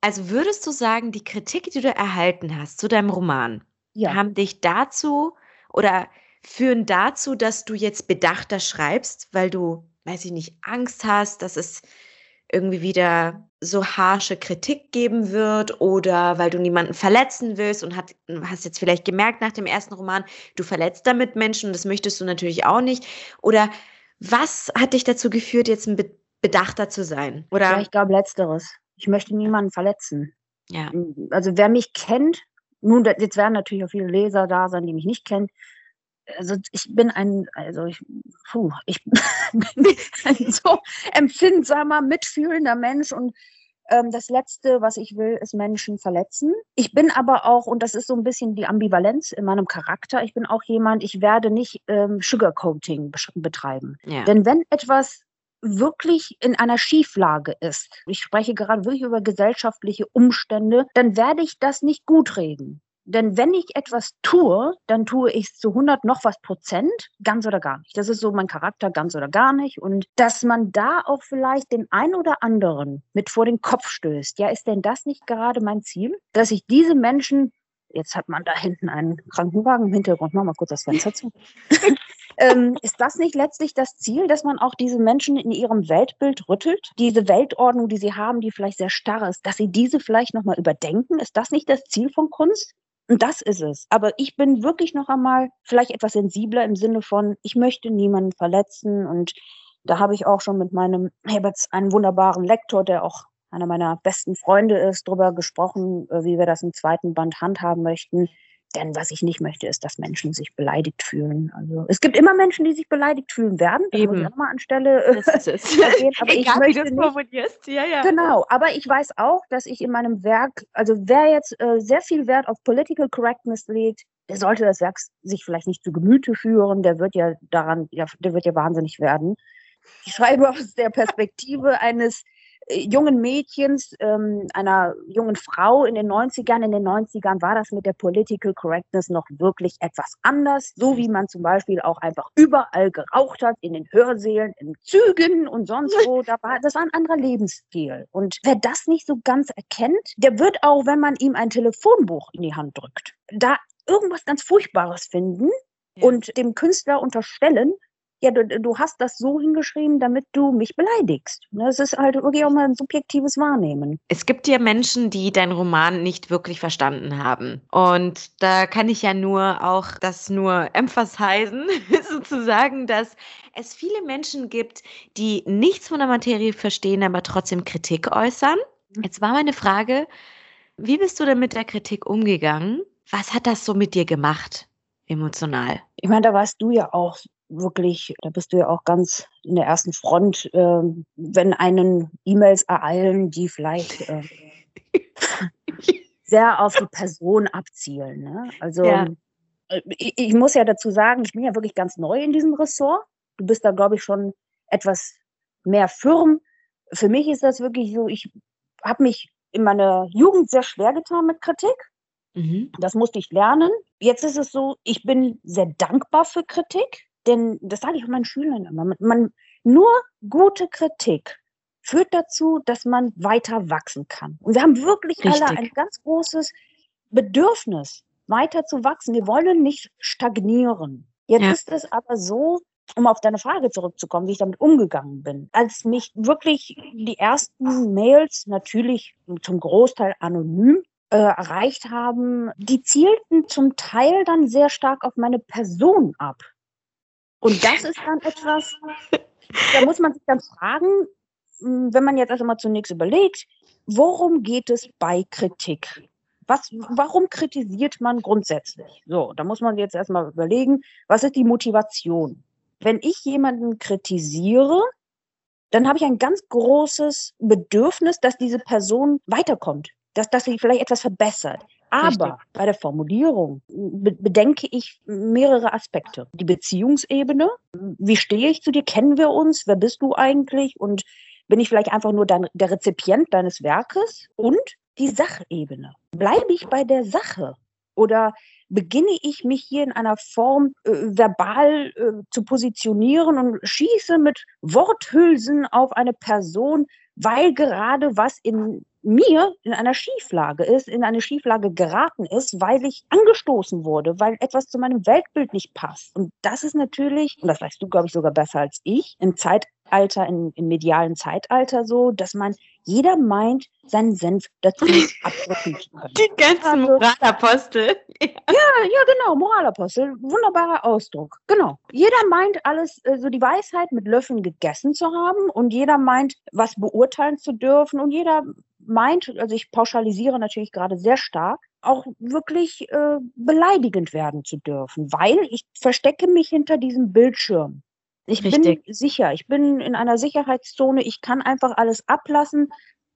also würdest du sagen, die Kritik, die du erhalten hast zu deinem Roman, ja. haben dich dazu oder führen dazu, dass du jetzt bedachter schreibst, weil du, weiß ich nicht, Angst hast, dass es irgendwie wieder so harsche Kritik geben wird oder weil du niemanden verletzen willst und hat, hast jetzt vielleicht gemerkt nach dem ersten Roman, du verletzt damit Menschen und das möchtest du natürlich auch nicht. Oder was hat dich dazu geführt, jetzt ein bedachter zu sein, oder? Ja, ich glaube letzteres. Ich möchte niemanden verletzen. Ja. Also wer mich kennt, nun, jetzt werden natürlich auch viele Leser da sein, die mich nicht kennen. Also ich bin ein, also ich, puh, ich bin ein so empfindsamer, mitfühlender Mensch und ähm, das Letzte, was ich will, ist Menschen verletzen. Ich bin aber auch, und das ist so ein bisschen die Ambivalenz in meinem Charakter, ich bin auch jemand, ich werde nicht ähm, Sugarcoating betreiben. Ja. Denn wenn etwas wirklich in einer Schieflage ist, ich spreche gerade wirklich über gesellschaftliche Umstände, dann werde ich das nicht gut reden. Denn wenn ich etwas tue, dann tue ich es zu 100 noch was Prozent, ganz oder gar nicht. Das ist so mein Charakter, ganz oder gar nicht. Und dass man da auch vielleicht den einen oder anderen mit vor den Kopf stößt. Ja, ist denn das nicht gerade mein Ziel? Dass ich diese Menschen, jetzt hat man da hinten einen Krankenwagen im Hintergrund, mach mal kurz das Fenster zu. ähm, ist das nicht letztlich das Ziel, dass man auch diese Menschen in ihrem Weltbild rüttelt? Diese Weltordnung, die sie haben, die vielleicht sehr starr ist, dass sie diese vielleicht nochmal überdenken? Ist das nicht das Ziel von Kunst? Und das ist es. Aber ich bin wirklich noch einmal vielleicht etwas sensibler im Sinne von, ich möchte niemanden verletzen. Und da habe ich auch schon mit meinem, jetzt einen wunderbaren Lektor, der auch einer meiner besten Freunde ist, darüber gesprochen, äh, wie wir das im zweiten Band handhaben möchten. Denn was ich nicht möchte, ist, dass Menschen sich beleidigt fühlen. Also es gibt immer Menschen, die sich beleidigt fühlen werden. Das Eben. muss ich mal anstelle äh, das ist erwähnen. Aber Egal, ich möchte wie du es formulierst. Ja, ja. Genau. Aber ich weiß auch, dass ich in meinem Werk, also wer jetzt äh, sehr viel Wert auf Political Correctness legt, der sollte das Werk sich vielleicht nicht zu Gemüte führen. Der wird ja daran, ja, der wird ja wahnsinnig werden. Ich schreibe aus der Perspektive eines jungen Mädchens, ähm, einer jungen Frau in den 90ern. In den 90ern war das mit der Political Correctness noch wirklich etwas anders, so wie man zum Beispiel auch einfach überall geraucht hat, in den Hörsälen, in Zügen und sonst wo. Da war, das war ein anderer Lebensstil. Und wer das nicht so ganz erkennt, der wird auch, wenn man ihm ein Telefonbuch in die Hand drückt, da irgendwas ganz Furchtbares finden und dem Künstler unterstellen, ja, du, du hast das so hingeschrieben, damit du mich beleidigst. Das ist halt wirklich auch mal ein subjektives Wahrnehmen. Es gibt ja Menschen, die deinen Roman nicht wirklich verstanden haben. Und da kann ich ja nur auch das nur emphasisen, sozusagen, dass es viele Menschen gibt, die nichts von der Materie verstehen, aber trotzdem Kritik äußern. Mhm. Jetzt war meine Frage, wie bist du denn mit der Kritik umgegangen? Was hat das so mit dir gemacht, emotional? Ich meine, da warst du ja auch wirklich, da bist du ja auch ganz in der ersten Front, äh, wenn einen E-Mails ereilen, die vielleicht äh, sehr auf die Person abzielen. Ne? Also ja. Äh, ich, ich, muss ja dazu sagen, ich bin ja wirklich ganz neu in diesem Ressort. Du bist da, glaube ich, schon etwas mehr firm. Für mich ist das wirklich so, ich habe mich in meiner Jugend sehr schwer getan mit Kritik. Mhm. Das musste ich lernen. Jetzt ist es so, ich bin sehr dankbar für Kritik. Denn das sage ich auch meinen Schülern immer. Man, nur gute Kritik führt dazu, dass man weiter wachsen kann. Und wir haben wirklich Richtig. alle ein ganz großes Bedürfnis, weiter zu wachsen. Wir wollen nicht stagnieren. Jetzt ja. ist es aber so, um auf deine Frage zurückzukommen, wie ich damit umgegangen bin. Als mich wirklich die ersten Mails natürlich zum Großteil anonym äh, erreicht haben, die zielten zum Teil dann sehr stark auf meine Person ab. Und das ist dann etwas, da muss man sich dann fragen, hm, wenn man jetzt erst einmal zunächst überlegt, worum geht es bei Kritik? Was, warum kritisiert man grundsätzlich? So, da muss man jetzt erstmal überlegen, was ist die Motivation? Wenn ich jemanden kritisiere, dann habe ich ein ganz großes Bedürfnis, dass diese Person weiterkommt, dass, dass sie vielleicht etwas verbessert. Aber Richtig. bei der Formulierung bedenke ich mehrere Aspekte. Die Beziehungsebene. Wie stehe ich zu dir? Kennen wir uns? Wer bist du eigentlich? Und bin ich vielleicht einfach nur dein, der Rezipient deines Werkes? Und die Sachebene. Bleibe ich bei der Sache? Oder beginne ich mich hier in einer Form äh, verbal äh, zu positionieren und schieße mit Worthülsen auf eine Person, weil gerade was in mir in einer Schieflage ist, in eine Schieflage geraten ist, weil ich angestoßen wurde, weil etwas zu meinem Weltbild nicht passt. Und das ist natürlich, und das weißt du, glaube ich, sogar besser als ich, im Zeit Alter, in, im medialen Zeitalter so, dass man jeder meint, seinen Senf dazu abdrücken zu können. Die ganzen also, Moralapostel. Ja. ja, ja, genau, Moralapostel. Wunderbarer Ausdruck. Genau. Jeder meint alles, äh, so die Weisheit mit Löffeln gegessen zu haben und jeder meint, was beurteilen zu dürfen und jeder meint, also ich pauschalisiere natürlich gerade sehr stark, auch wirklich äh, beleidigend werden zu dürfen, weil ich verstecke mich hinter diesem Bildschirm. Ich Richtig. bin sicher, ich bin in einer Sicherheitszone, ich kann einfach alles ablassen.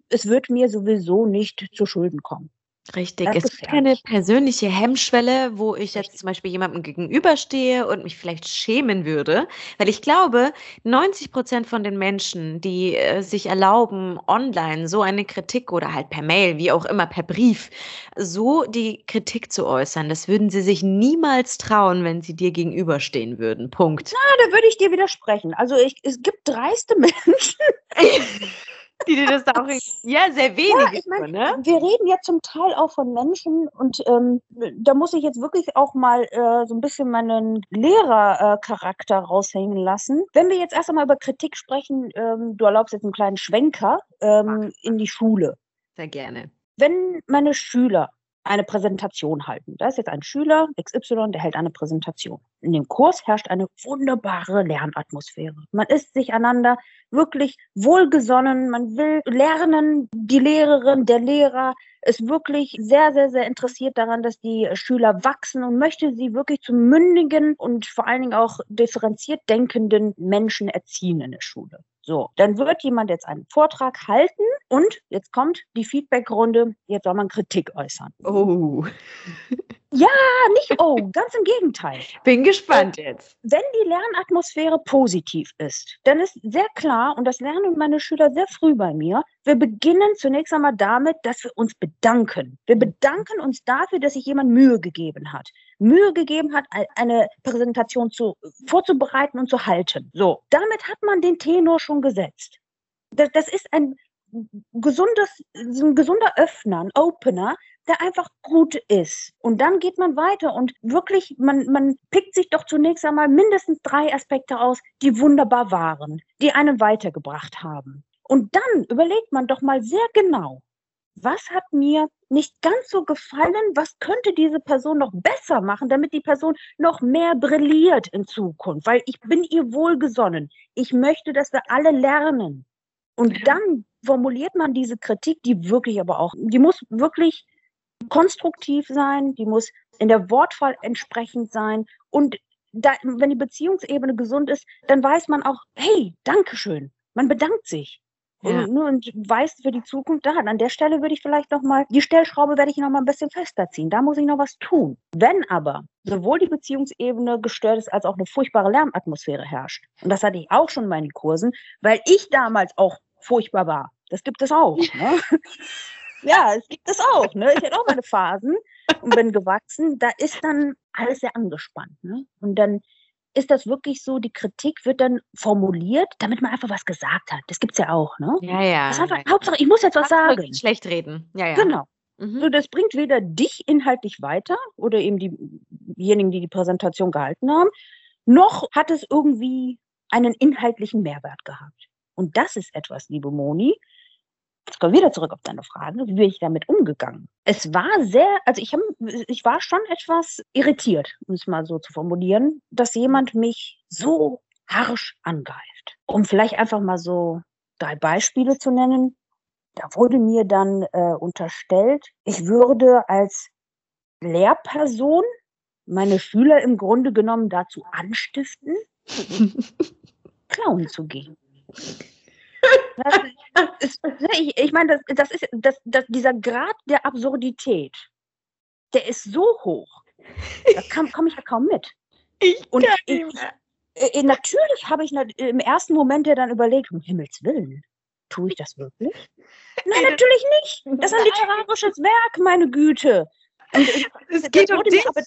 Es wird mir sowieso nicht zu Schulden kommen. Richtig. Das es gibt keine persönliche Hemmschwelle, wo ich jetzt zum Beispiel jemandem gegenüberstehe und mich vielleicht schämen würde, weil ich glaube, 90 Prozent von den Menschen, die äh, sich erlauben, online so eine Kritik oder halt per Mail, wie auch immer, per Brief, so die Kritik zu äußern, das würden sie sich niemals trauen, wenn sie dir gegenüberstehen würden. Punkt. Na, da würde ich dir widersprechen. Also ich, es gibt dreiste Menschen. die dir das da auch. Ja, sehr wenig. Ja, ich mein, ne? Wir reden ja zum Teil auch von Menschen und ähm, da muss ich jetzt wirklich auch mal äh, so ein bisschen meinen Lehrercharakter äh, raushängen lassen. Wenn wir jetzt erst einmal über Kritik sprechen, ähm, du erlaubst jetzt einen kleinen Schwenker ähm, in die Schule. Sehr gerne. Wenn meine Schüler eine Präsentation halten. Da ist jetzt ein Schüler XY, der hält eine Präsentation. In dem Kurs herrscht eine wunderbare Lernatmosphäre. Man ist sich einander wirklich wohlgesonnen, man will lernen, die Lehrerin, der Lehrer ist wirklich sehr, sehr, sehr interessiert daran, dass die Schüler wachsen und möchte sie wirklich zu mündigen und vor allen Dingen auch differenziert denkenden Menschen erziehen in der Schule. So, dann wird jemand jetzt einen Vortrag halten und jetzt kommt die Feedbackrunde. Jetzt soll man Kritik äußern. Oh. Ja, nicht oh, ganz im Gegenteil. Bin gespannt jetzt. Wenn die Lernatmosphäre positiv ist, dann ist sehr klar, und das lernen meine Schüler sehr früh bei mir, wir beginnen zunächst einmal damit, dass wir uns bedanken. Wir bedanken uns dafür, dass sich jemand Mühe gegeben hat. Mühe gegeben hat, eine Präsentation zu, vorzubereiten und zu halten. So, damit hat man den Tenor schon gesetzt. Das, das ist ein gesundes, ein gesunder Öffner, ein Opener, der einfach gut ist. Und dann geht man weiter und wirklich, man, man pickt sich doch zunächst einmal mindestens drei Aspekte aus, die wunderbar waren, die einen weitergebracht haben. Und dann überlegt man doch mal sehr genau, was hat mir nicht ganz so gefallen, was könnte diese Person noch besser machen, damit die Person noch mehr brilliert in Zukunft, weil ich bin ihr wohlgesonnen. Ich möchte, dass wir alle lernen. Und dann formuliert man diese Kritik, die wirklich aber auch, die muss wirklich konstruktiv sein, die muss in der Wortwahl entsprechend sein und da, wenn die Beziehungsebene gesund ist, dann weiß man auch, hey, Dankeschön. Man bedankt sich. Ja. Und, ne, und weiß für die Zukunft, da, an der Stelle würde ich vielleicht noch mal, die Stellschraube werde ich noch mal ein bisschen fester ziehen. Da muss ich noch was tun. Wenn aber sowohl die Beziehungsebene gestört ist, als auch eine furchtbare Lärmatmosphäre herrscht, und das hatte ich auch schon in meinen Kursen, weil ich damals auch furchtbar war. Das gibt es auch. Ne? Ja, es gibt es auch. Ne? Ich hatte auch meine Phasen und bin gewachsen. Da ist dann alles sehr angespannt. Ne? Und dann ist das wirklich so, die Kritik wird dann formuliert, damit man einfach was gesagt hat. Das gibt es ja auch, ne? Ja, ja. Das einfach, Hauptsache, ich muss jetzt was sagen. Schlecht reden. Ja, ja. Genau. Mhm. So, das bringt weder dich inhaltlich weiter oder eben diejenigen, die die Präsentation gehalten haben, noch hat es irgendwie einen inhaltlichen Mehrwert gehabt. Und das ist etwas, liebe Moni, Jetzt kommen wir wieder zurück auf deine Frage, wie bin ich damit umgegangen? Es war sehr, also ich, hab, ich war schon etwas irritiert, um es mal so zu formulieren, dass jemand mich so harsch angreift. Um vielleicht einfach mal so drei Beispiele zu nennen. Da wurde mir dann äh, unterstellt, ich würde als Lehrperson meine Schüler im Grunde genommen dazu anstiften, klauen zu gehen. Ist, ne, ich, ich meine, das, das ist das, das, dieser Grad der Absurdität, der ist so hoch. Da komme ich ja kaum mit. Ich und ich, ich, natürlich habe ich im ersten Moment ja dann überlegt, um Himmels Willen, tue ich das wirklich? Nein, natürlich nicht. Das ist ein literarisches Werk, meine Güte. Und, es geht um dich. Aber,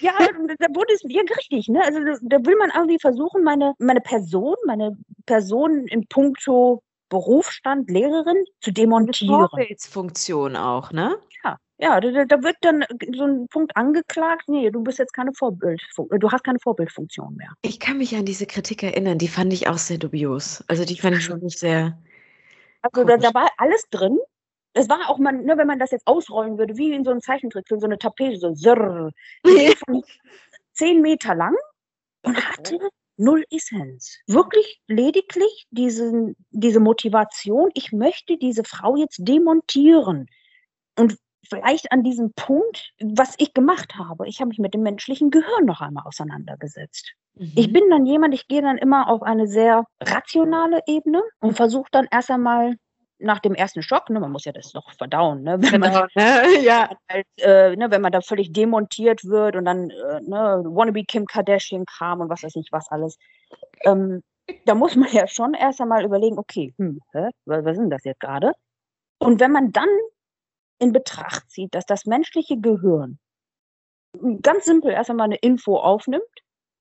ja, da wurde es ja richtig. Ne? Also da will man irgendwie versuchen, meine, meine Person, meine Person in puncto Berufsstand Lehrerin zu demontieren. Vorbildsfunktion auch, ne? Ja, Ja, da, da, wird dann so ein Punkt angeklagt, nee, du bist jetzt keine Vorbild, du hast keine Vorbildfunktion mehr. Ich kann mich an diese Kritik erinnern, die fand ich auch sehr dubios. Also die fand ich schon nicht sehr. Also da, da, war alles drin. Es war auch man, ne, wenn man das jetzt ausrollen würde, wie in so einem Zeichentrickfilm, so eine Tapete, so zirr, zehn Meter lang und hatte null Essenz. Wirklich lediglich diesen, diese Motivation, ich möchte diese Frau jetzt demontieren. Und vielleicht an diesem Punkt, was ich gemacht habe, ich habe mich mit dem menschlichen Gehirn noch einmal auseinandergesetzt. Mhm. Ich bin dann jemand, ich gehe dann immer auf eine sehr rationale Ebene und versuche dann erst einmal nach dem ersten Schock, ne, man muss ja das noch verdauen, ne, wenn, man, genau, ne, ja. halt, äh, ne, wenn man da völlig demontiert wird und dann äh, ne, Wannabe Kim Kardashian kam und was weiß ich was alles, ähm, da muss man ja schon erst einmal überlegen, okay, hm, hä, was, was ist denn das jetzt gerade? Und wenn man dann in Betracht zieht, dass das menschliche Gehirn ganz simpel erst einmal eine Info aufnimmt,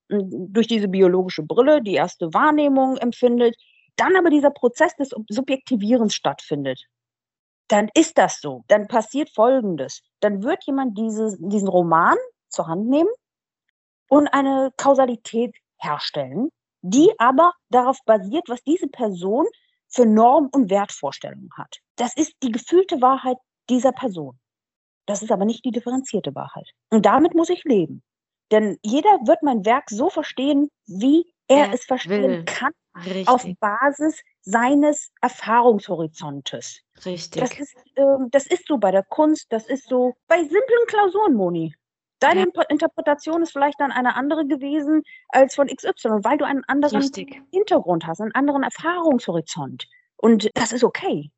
durch diese biologische Brille die erste Wahrnehmung empfindet, dann aber dieser Prozess des Subjektivierens stattfindet, dann ist das so. Dann passiert Folgendes. Dann wird jemand diese, diesen Roman zur Hand nehmen und eine Kausalität herstellen, die aber darauf basiert, was diese Person für Norm- und Wertvorstellungen hat. Das ist die gefühlte Wahrheit dieser Person. Das ist aber nicht die differenzierte Wahrheit. Und damit muss ich leben. Denn jeder wird mein Werk so verstehen, wie er, er es verstehen will. kann, Richtig. auf Basis seines Erfahrungshorizontes. Richtig. Das ist, äh, das ist so bei der Kunst, das ist so bei simplen Klausuren, Moni. Deine ja. Interpretation ist vielleicht dann eine andere gewesen als von XY, weil du einen anderen Richtig. Hintergrund hast, einen anderen Erfahrungshorizont. Und das ist okay.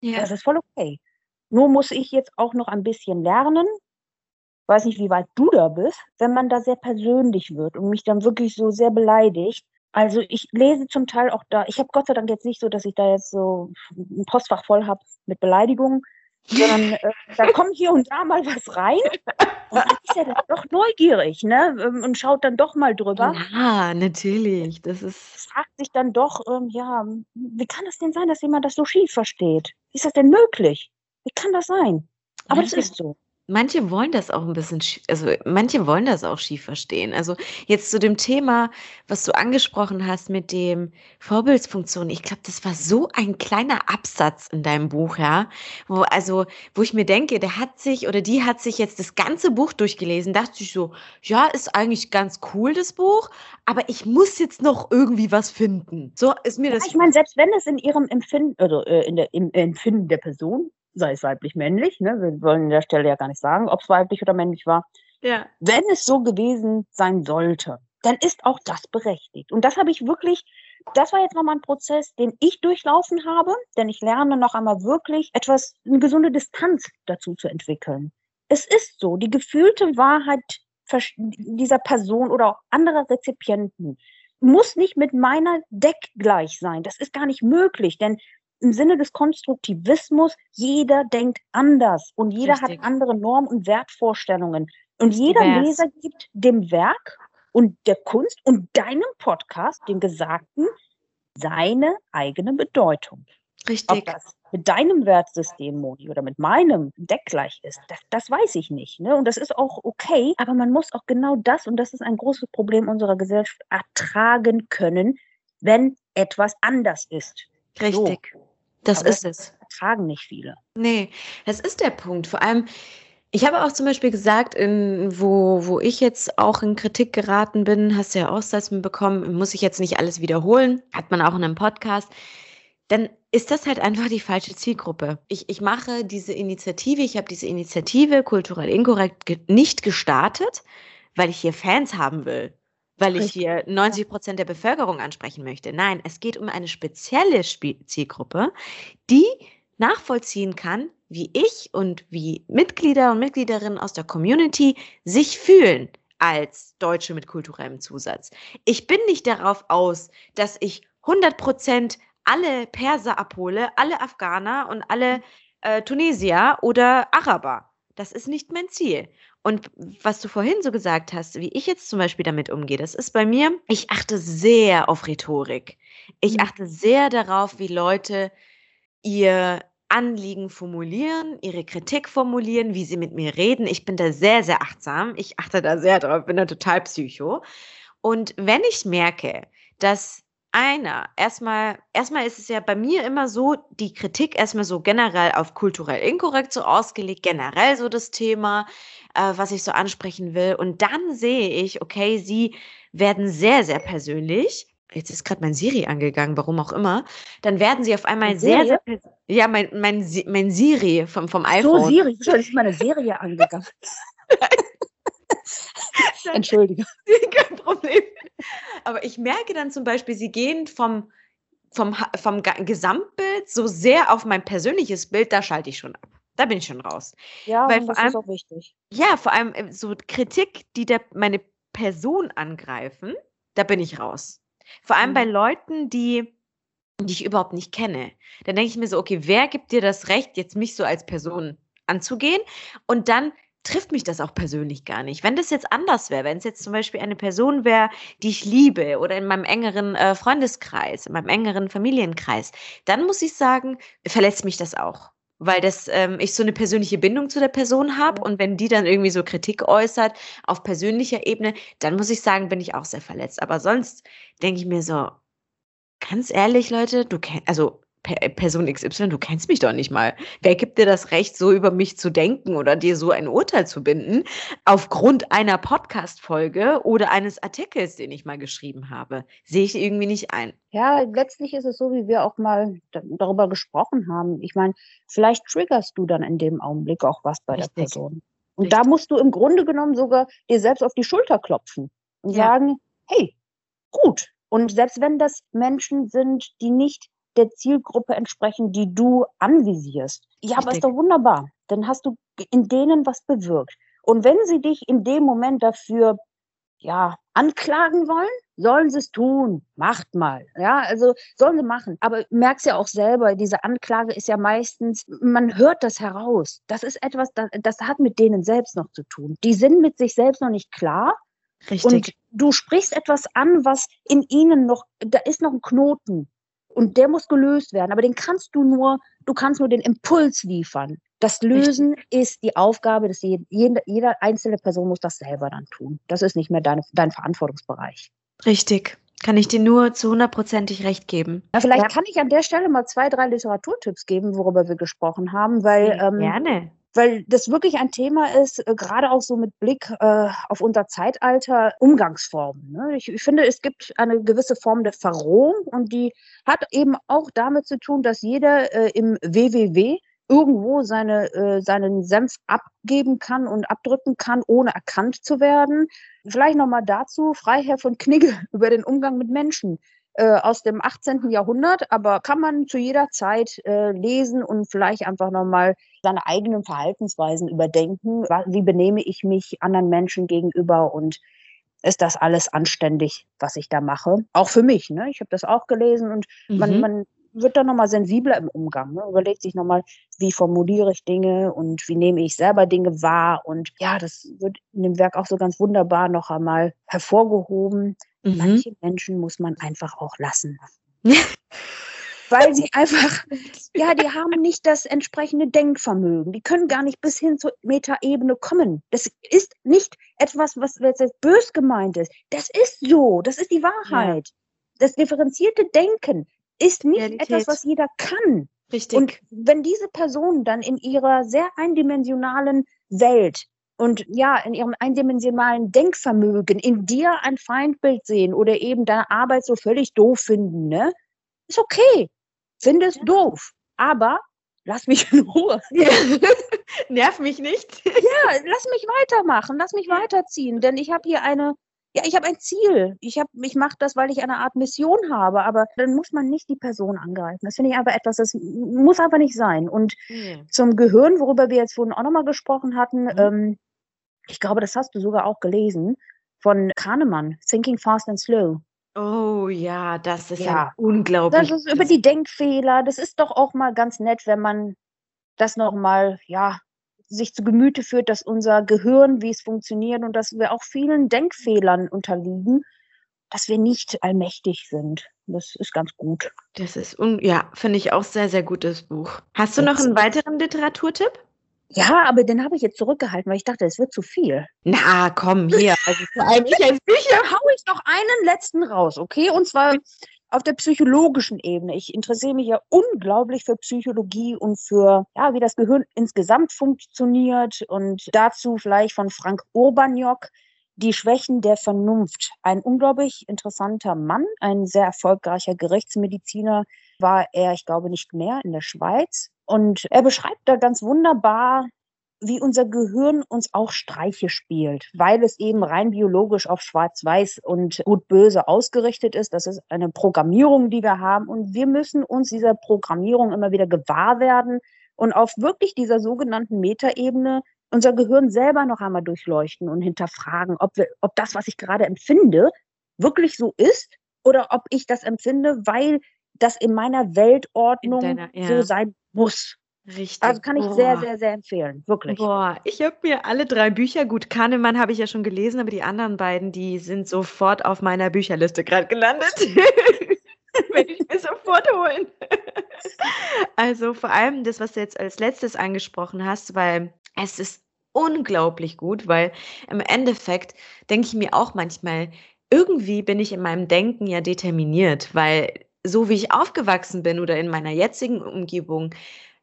Ja. Das ist voll okay. Nur muss ich jetzt auch noch ein bisschen lernen, weiß nicht, wie weit du da bist, wenn man da sehr persönlich wird und mich dann wirklich so sehr beleidigt. Also ich lese zum Teil auch da, ich habe Gott sei Dank jetzt nicht so, dass ich da jetzt so ein Postfach voll habe mit Beleidigungen, sondern äh, da kommt hier und da mal was rein. Und dann ist er dann doch neugierig, ne? Ähm, und schaut dann doch mal drüber. Ja, natürlich. Das ist. Fragt sich dann doch, ähm, ja, wie kann es denn sein, dass jemand das so schief versteht? Wie ist das denn möglich? Wie kann das sein? Aber manche, das ist so. Manche wollen das auch ein bisschen, also manche wollen das auch schief verstehen. Also jetzt zu dem Thema, was du angesprochen hast mit dem Vorbildsfunktion. Ich glaube, das war so ein kleiner Absatz in deinem Buch, ja, wo also, wo ich mir denke, der hat sich oder die hat sich jetzt das ganze Buch durchgelesen, dachte ich so, ja, ist eigentlich ganz cool das Buch, aber ich muss jetzt noch irgendwie was finden. So ist mir ja, das. Ich meine, selbst wenn es in ihrem Empfinden, also äh, in der, im Empfinden der Person sei es weiblich, männlich, ne? wir wollen an der Stelle ja gar nicht sagen, ob es weiblich oder männlich war. Ja. Wenn es so gewesen sein sollte, dann ist auch das berechtigt. Und das habe ich wirklich, das war jetzt nochmal ein Prozess, den ich durchlaufen habe, denn ich lerne noch einmal wirklich etwas, eine gesunde Distanz dazu zu entwickeln. Es ist so, die gefühlte Wahrheit dieser Person oder auch anderer Rezipienten muss nicht mit meiner Deck gleich sein. Das ist gar nicht möglich, denn im Sinne des Konstruktivismus, jeder denkt anders und jeder Richtig. hat andere Norm- und Wertvorstellungen. Und jeder Divers. Leser gibt dem Werk und der Kunst und deinem Podcast, dem Gesagten, seine eigene Bedeutung. Richtig. Ob das mit deinem Wertsystem, Moni, oder mit meinem deckgleich ist, das, das weiß ich nicht. Ne? Und das ist auch okay, aber man muss auch genau das, und das ist ein großes Problem unserer Gesellschaft, ertragen können, wenn etwas anders ist. Richtig. So. Das Aber ist es. Tragen nicht viele. Nee, das ist der Punkt. Vor allem, ich habe auch zum Beispiel gesagt, in, wo, wo ich jetzt auch in Kritik geraten bin, hast du ja Aussetzungen bekommen, muss ich jetzt nicht alles wiederholen, hat man auch in einem Podcast. Dann ist das halt einfach die falsche Zielgruppe. Ich, ich mache diese Initiative, ich habe diese Initiative kulturell inkorrekt ge nicht gestartet, weil ich hier Fans haben will weil ich hier 90 Prozent der Bevölkerung ansprechen möchte. Nein, es geht um eine spezielle Zielgruppe, die nachvollziehen kann, wie ich und wie Mitglieder und Mitgliederinnen aus der Community sich fühlen als Deutsche mit kulturellem Zusatz. Ich bin nicht darauf aus, dass ich 100 Prozent alle Perser abhole, alle Afghaner und alle äh, Tunesier oder Araber. Das ist nicht mein Ziel. Und was du vorhin so gesagt hast, wie ich jetzt zum Beispiel damit umgehe, das ist bei mir, ich achte sehr auf Rhetorik. Ich mhm. achte sehr darauf, wie Leute ihr Anliegen formulieren, ihre Kritik formulieren, wie sie mit mir reden. Ich bin da sehr, sehr achtsam. Ich achte da sehr drauf, bin da total psycho. Und wenn ich merke, dass einer, erstmal, erstmal ist es ja bei mir immer so, die Kritik erstmal so generell auf kulturell inkorrekt so ausgelegt, generell so das Thema, äh, was ich so ansprechen will. Und dann sehe ich, okay, sie werden sehr, sehr persönlich. Jetzt ist gerade mein Siri angegangen, warum auch immer. Dann werden sie auf einmal sehr, sehr, ja, mein, mein, mein Siri vom, vom iPhone. So, Siri, schon ist meine Serie angegangen. Entschuldige. Kein Problem. Aber ich merke dann zum Beispiel, sie gehen vom, vom, vom Gesamtbild so sehr auf mein persönliches Bild, da schalte ich schon ab. Da bin ich schon raus. Ja, Weil das allem, ist auch wichtig. Ja, vor allem äh, so Kritik, die der, meine Person angreifen, da bin ich raus. Vor allem mhm. bei Leuten, die, die ich überhaupt nicht kenne. Dann denke ich mir so, okay, wer gibt dir das Recht, jetzt mich so als Person anzugehen? Und dann trifft mich das auch persönlich gar nicht. Wenn das jetzt anders wäre, wenn es jetzt zum Beispiel eine Person wäre, die ich liebe oder in meinem engeren äh, Freundeskreis, in meinem engeren Familienkreis, dann muss ich sagen, verletzt mich das auch. Weil das, ähm, ich so eine persönliche Bindung zu der Person habe und wenn die dann irgendwie so Kritik äußert auf persönlicher Ebene, dann muss ich sagen, bin ich auch sehr verletzt. Aber sonst denke ich mir so, ganz ehrlich, Leute, du kennst, also Person XY, du kennst mich doch nicht mal. Wer gibt dir das Recht, so über mich zu denken oder dir so ein Urteil zu binden, aufgrund einer Podcast-Folge oder eines Artikels, den ich mal geschrieben habe? Sehe ich irgendwie nicht ein. Ja, letztlich ist es so, wie wir auch mal darüber gesprochen haben. Ich meine, vielleicht triggerst du dann in dem Augenblick auch was bei Richtig. der Person. Und Richtig. da musst du im Grunde genommen sogar dir selbst auf die Schulter klopfen und ja. sagen, hey, gut. Und selbst wenn das Menschen sind, die nicht der Zielgruppe entsprechen, die du anvisierst. Ja, Richtig. aber ist doch wunderbar. Dann hast du in denen was bewirkt. Und wenn sie dich in dem Moment dafür ja, anklagen wollen, sollen sie es tun. Macht mal. Ja, also sollen sie machen. Aber merkst ja auch selber, diese Anklage ist ja meistens, man hört das heraus. Das ist etwas, das, das hat mit denen selbst noch zu tun. Die sind mit sich selbst noch nicht klar. Richtig. Und du sprichst etwas an, was in ihnen noch, da ist noch ein Knoten. Und der muss gelöst werden. Aber den kannst du nur, du kannst nur den Impuls liefern. Das Lösen Richtig. ist die Aufgabe, dass jede, jeder einzelne Person muss das selber dann tun. Das ist nicht mehr dein, dein Verantwortungsbereich. Richtig. Kann ich dir nur zu hundertprozentig recht geben. Ja, vielleicht ja. kann ich an der Stelle mal zwei, drei Literaturtipps geben, worüber wir gesprochen haben, weil ähm, gerne weil das wirklich ein Thema ist, äh, gerade auch so mit Blick äh, auf unser Zeitalter, Umgangsformen. Ne? Ich, ich, finde, es gibt eine gewisse Form der Verrohung und die hat eben auch damit zu tun, dass jeder äh, im WWW irgendwo seine, äh, seinen Senf abgeben kann und abdrücken kann, ohne erkannt zu werden. Vielleicht nochmal dazu, Freiherr von Knigge über den Umgang mit Menschen. Äh, aus dem 18. Jahrhundert, aber kann man zu jeder Zeit äh, lesen und vielleicht einfach nochmal seine eigenen Verhaltensweisen überdenken. Wie benehme ich mich anderen Menschen gegenüber und ist das alles anständig, was ich da mache? Auch für mich. Ne? Ich habe das auch gelesen und mhm. man, man wird dann nochmal sensibler im Umgang. Ne? Überlegt sich nochmal, wie formuliere ich Dinge und wie nehme ich selber Dinge wahr. Und ja, das wird in dem Werk auch so ganz wunderbar noch einmal hervorgehoben. Mhm. Manche Menschen muss man einfach auch lassen. Weil sie einfach, ja, die haben nicht das entsprechende Denkvermögen. Die können gar nicht bis hin zur Metaebene kommen. Das ist nicht etwas, was jetzt bös gemeint ist. Das ist so. Das ist die Wahrheit. Ja. Das differenzierte Denken ist nicht Realität. etwas, was jeder kann. Richtig. Und wenn diese Personen dann in ihrer sehr eindimensionalen Welt und ja, in ihrem eindimensionalen Denkvermögen in dir ein Feindbild sehen oder eben deine Arbeit so völlig doof finden, ne? Ist okay. Finde es ja. doof. Aber lass mich in Ruhe. Ja. Nerv mich nicht. ja, lass mich weitermachen, lass mich weiterziehen, denn ich habe hier eine ja, ich habe ein Ziel. Ich, hab, ich mache das, weil ich eine Art Mission habe, aber dann muss man nicht die Person angreifen. Das finde ich aber etwas, das muss einfach nicht sein. Und mhm. zum Gehirn, worüber wir jetzt vorhin auch nochmal gesprochen hatten, mhm. ähm, ich glaube, das hast du sogar auch gelesen, von Kahnemann, Thinking Fast and Slow. Oh ja, das ist ja unglaublich. Das ist über die Denkfehler. Das ist doch auch mal ganz nett, wenn man das nochmal, ja, sich zu Gemüte führt, dass unser Gehirn, wie es funktioniert und dass wir auch vielen Denkfehlern unterliegen. dass wir nicht allmächtig sind. Das ist ganz gut. Das ist, ja, finde ich auch sehr, sehr gutes Buch. Hast du noch einen weiteren Literaturtipp? Ja, aber den habe ich jetzt zurückgehalten, weil ich dachte, es wird zu viel. Na, komm, hier. Also vor allem ich als Bücher haue ich noch einen letzten raus, okay? Und zwar auf der psychologischen Ebene. Ich interessiere mich ja unglaublich für Psychologie und für, ja, wie das Gehirn insgesamt funktioniert. Und dazu vielleicht von Frank Urbaniok, die Schwächen der Vernunft. Ein unglaublich interessanter Mann, ein sehr erfolgreicher Gerichtsmediziner war er, ich glaube, nicht mehr in der Schweiz. Und er beschreibt da ganz wunderbar, wie unser Gehirn uns auch Streiche spielt, weil es eben rein biologisch auf Schwarz-Weiß und Gut-Böse ausgerichtet ist. Das ist eine Programmierung, die wir haben. Und wir müssen uns dieser Programmierung immer wieder gewahr werden und auf wirklich dieser sogenannten Metaebene unser Gehirn selber noch einmal durchleuchten und hinterfragen, ob, wir, ob das, was ich gerade empfinde, wirklich so ist oder ob ich das empfinde, weil das in meiner Weltordnung in deiner, ja. so sein muss. Richtig. Also kann ich Boah. sehr, sehr, sehr empfehlen. Wirklich. Boah, ich habe mir alle drei Bücher, gut, Kahnemann habe ich ja schon gelesen, aber die anderen beiden, die sind sofort auf meiner Bücherliste gerade gelandet. Werde ich mir sofort holen. also vor allem das, was du jetzt als letztes angesprochen hast, weil es ist unglaublich gut, weil im Endeffekt denke ich mir auch manchmal, irgendwie bin ich in meinem Denken ja determiniert, weil so wie ich aufgewachsen bin oder in meiner jetzigen Umgebung,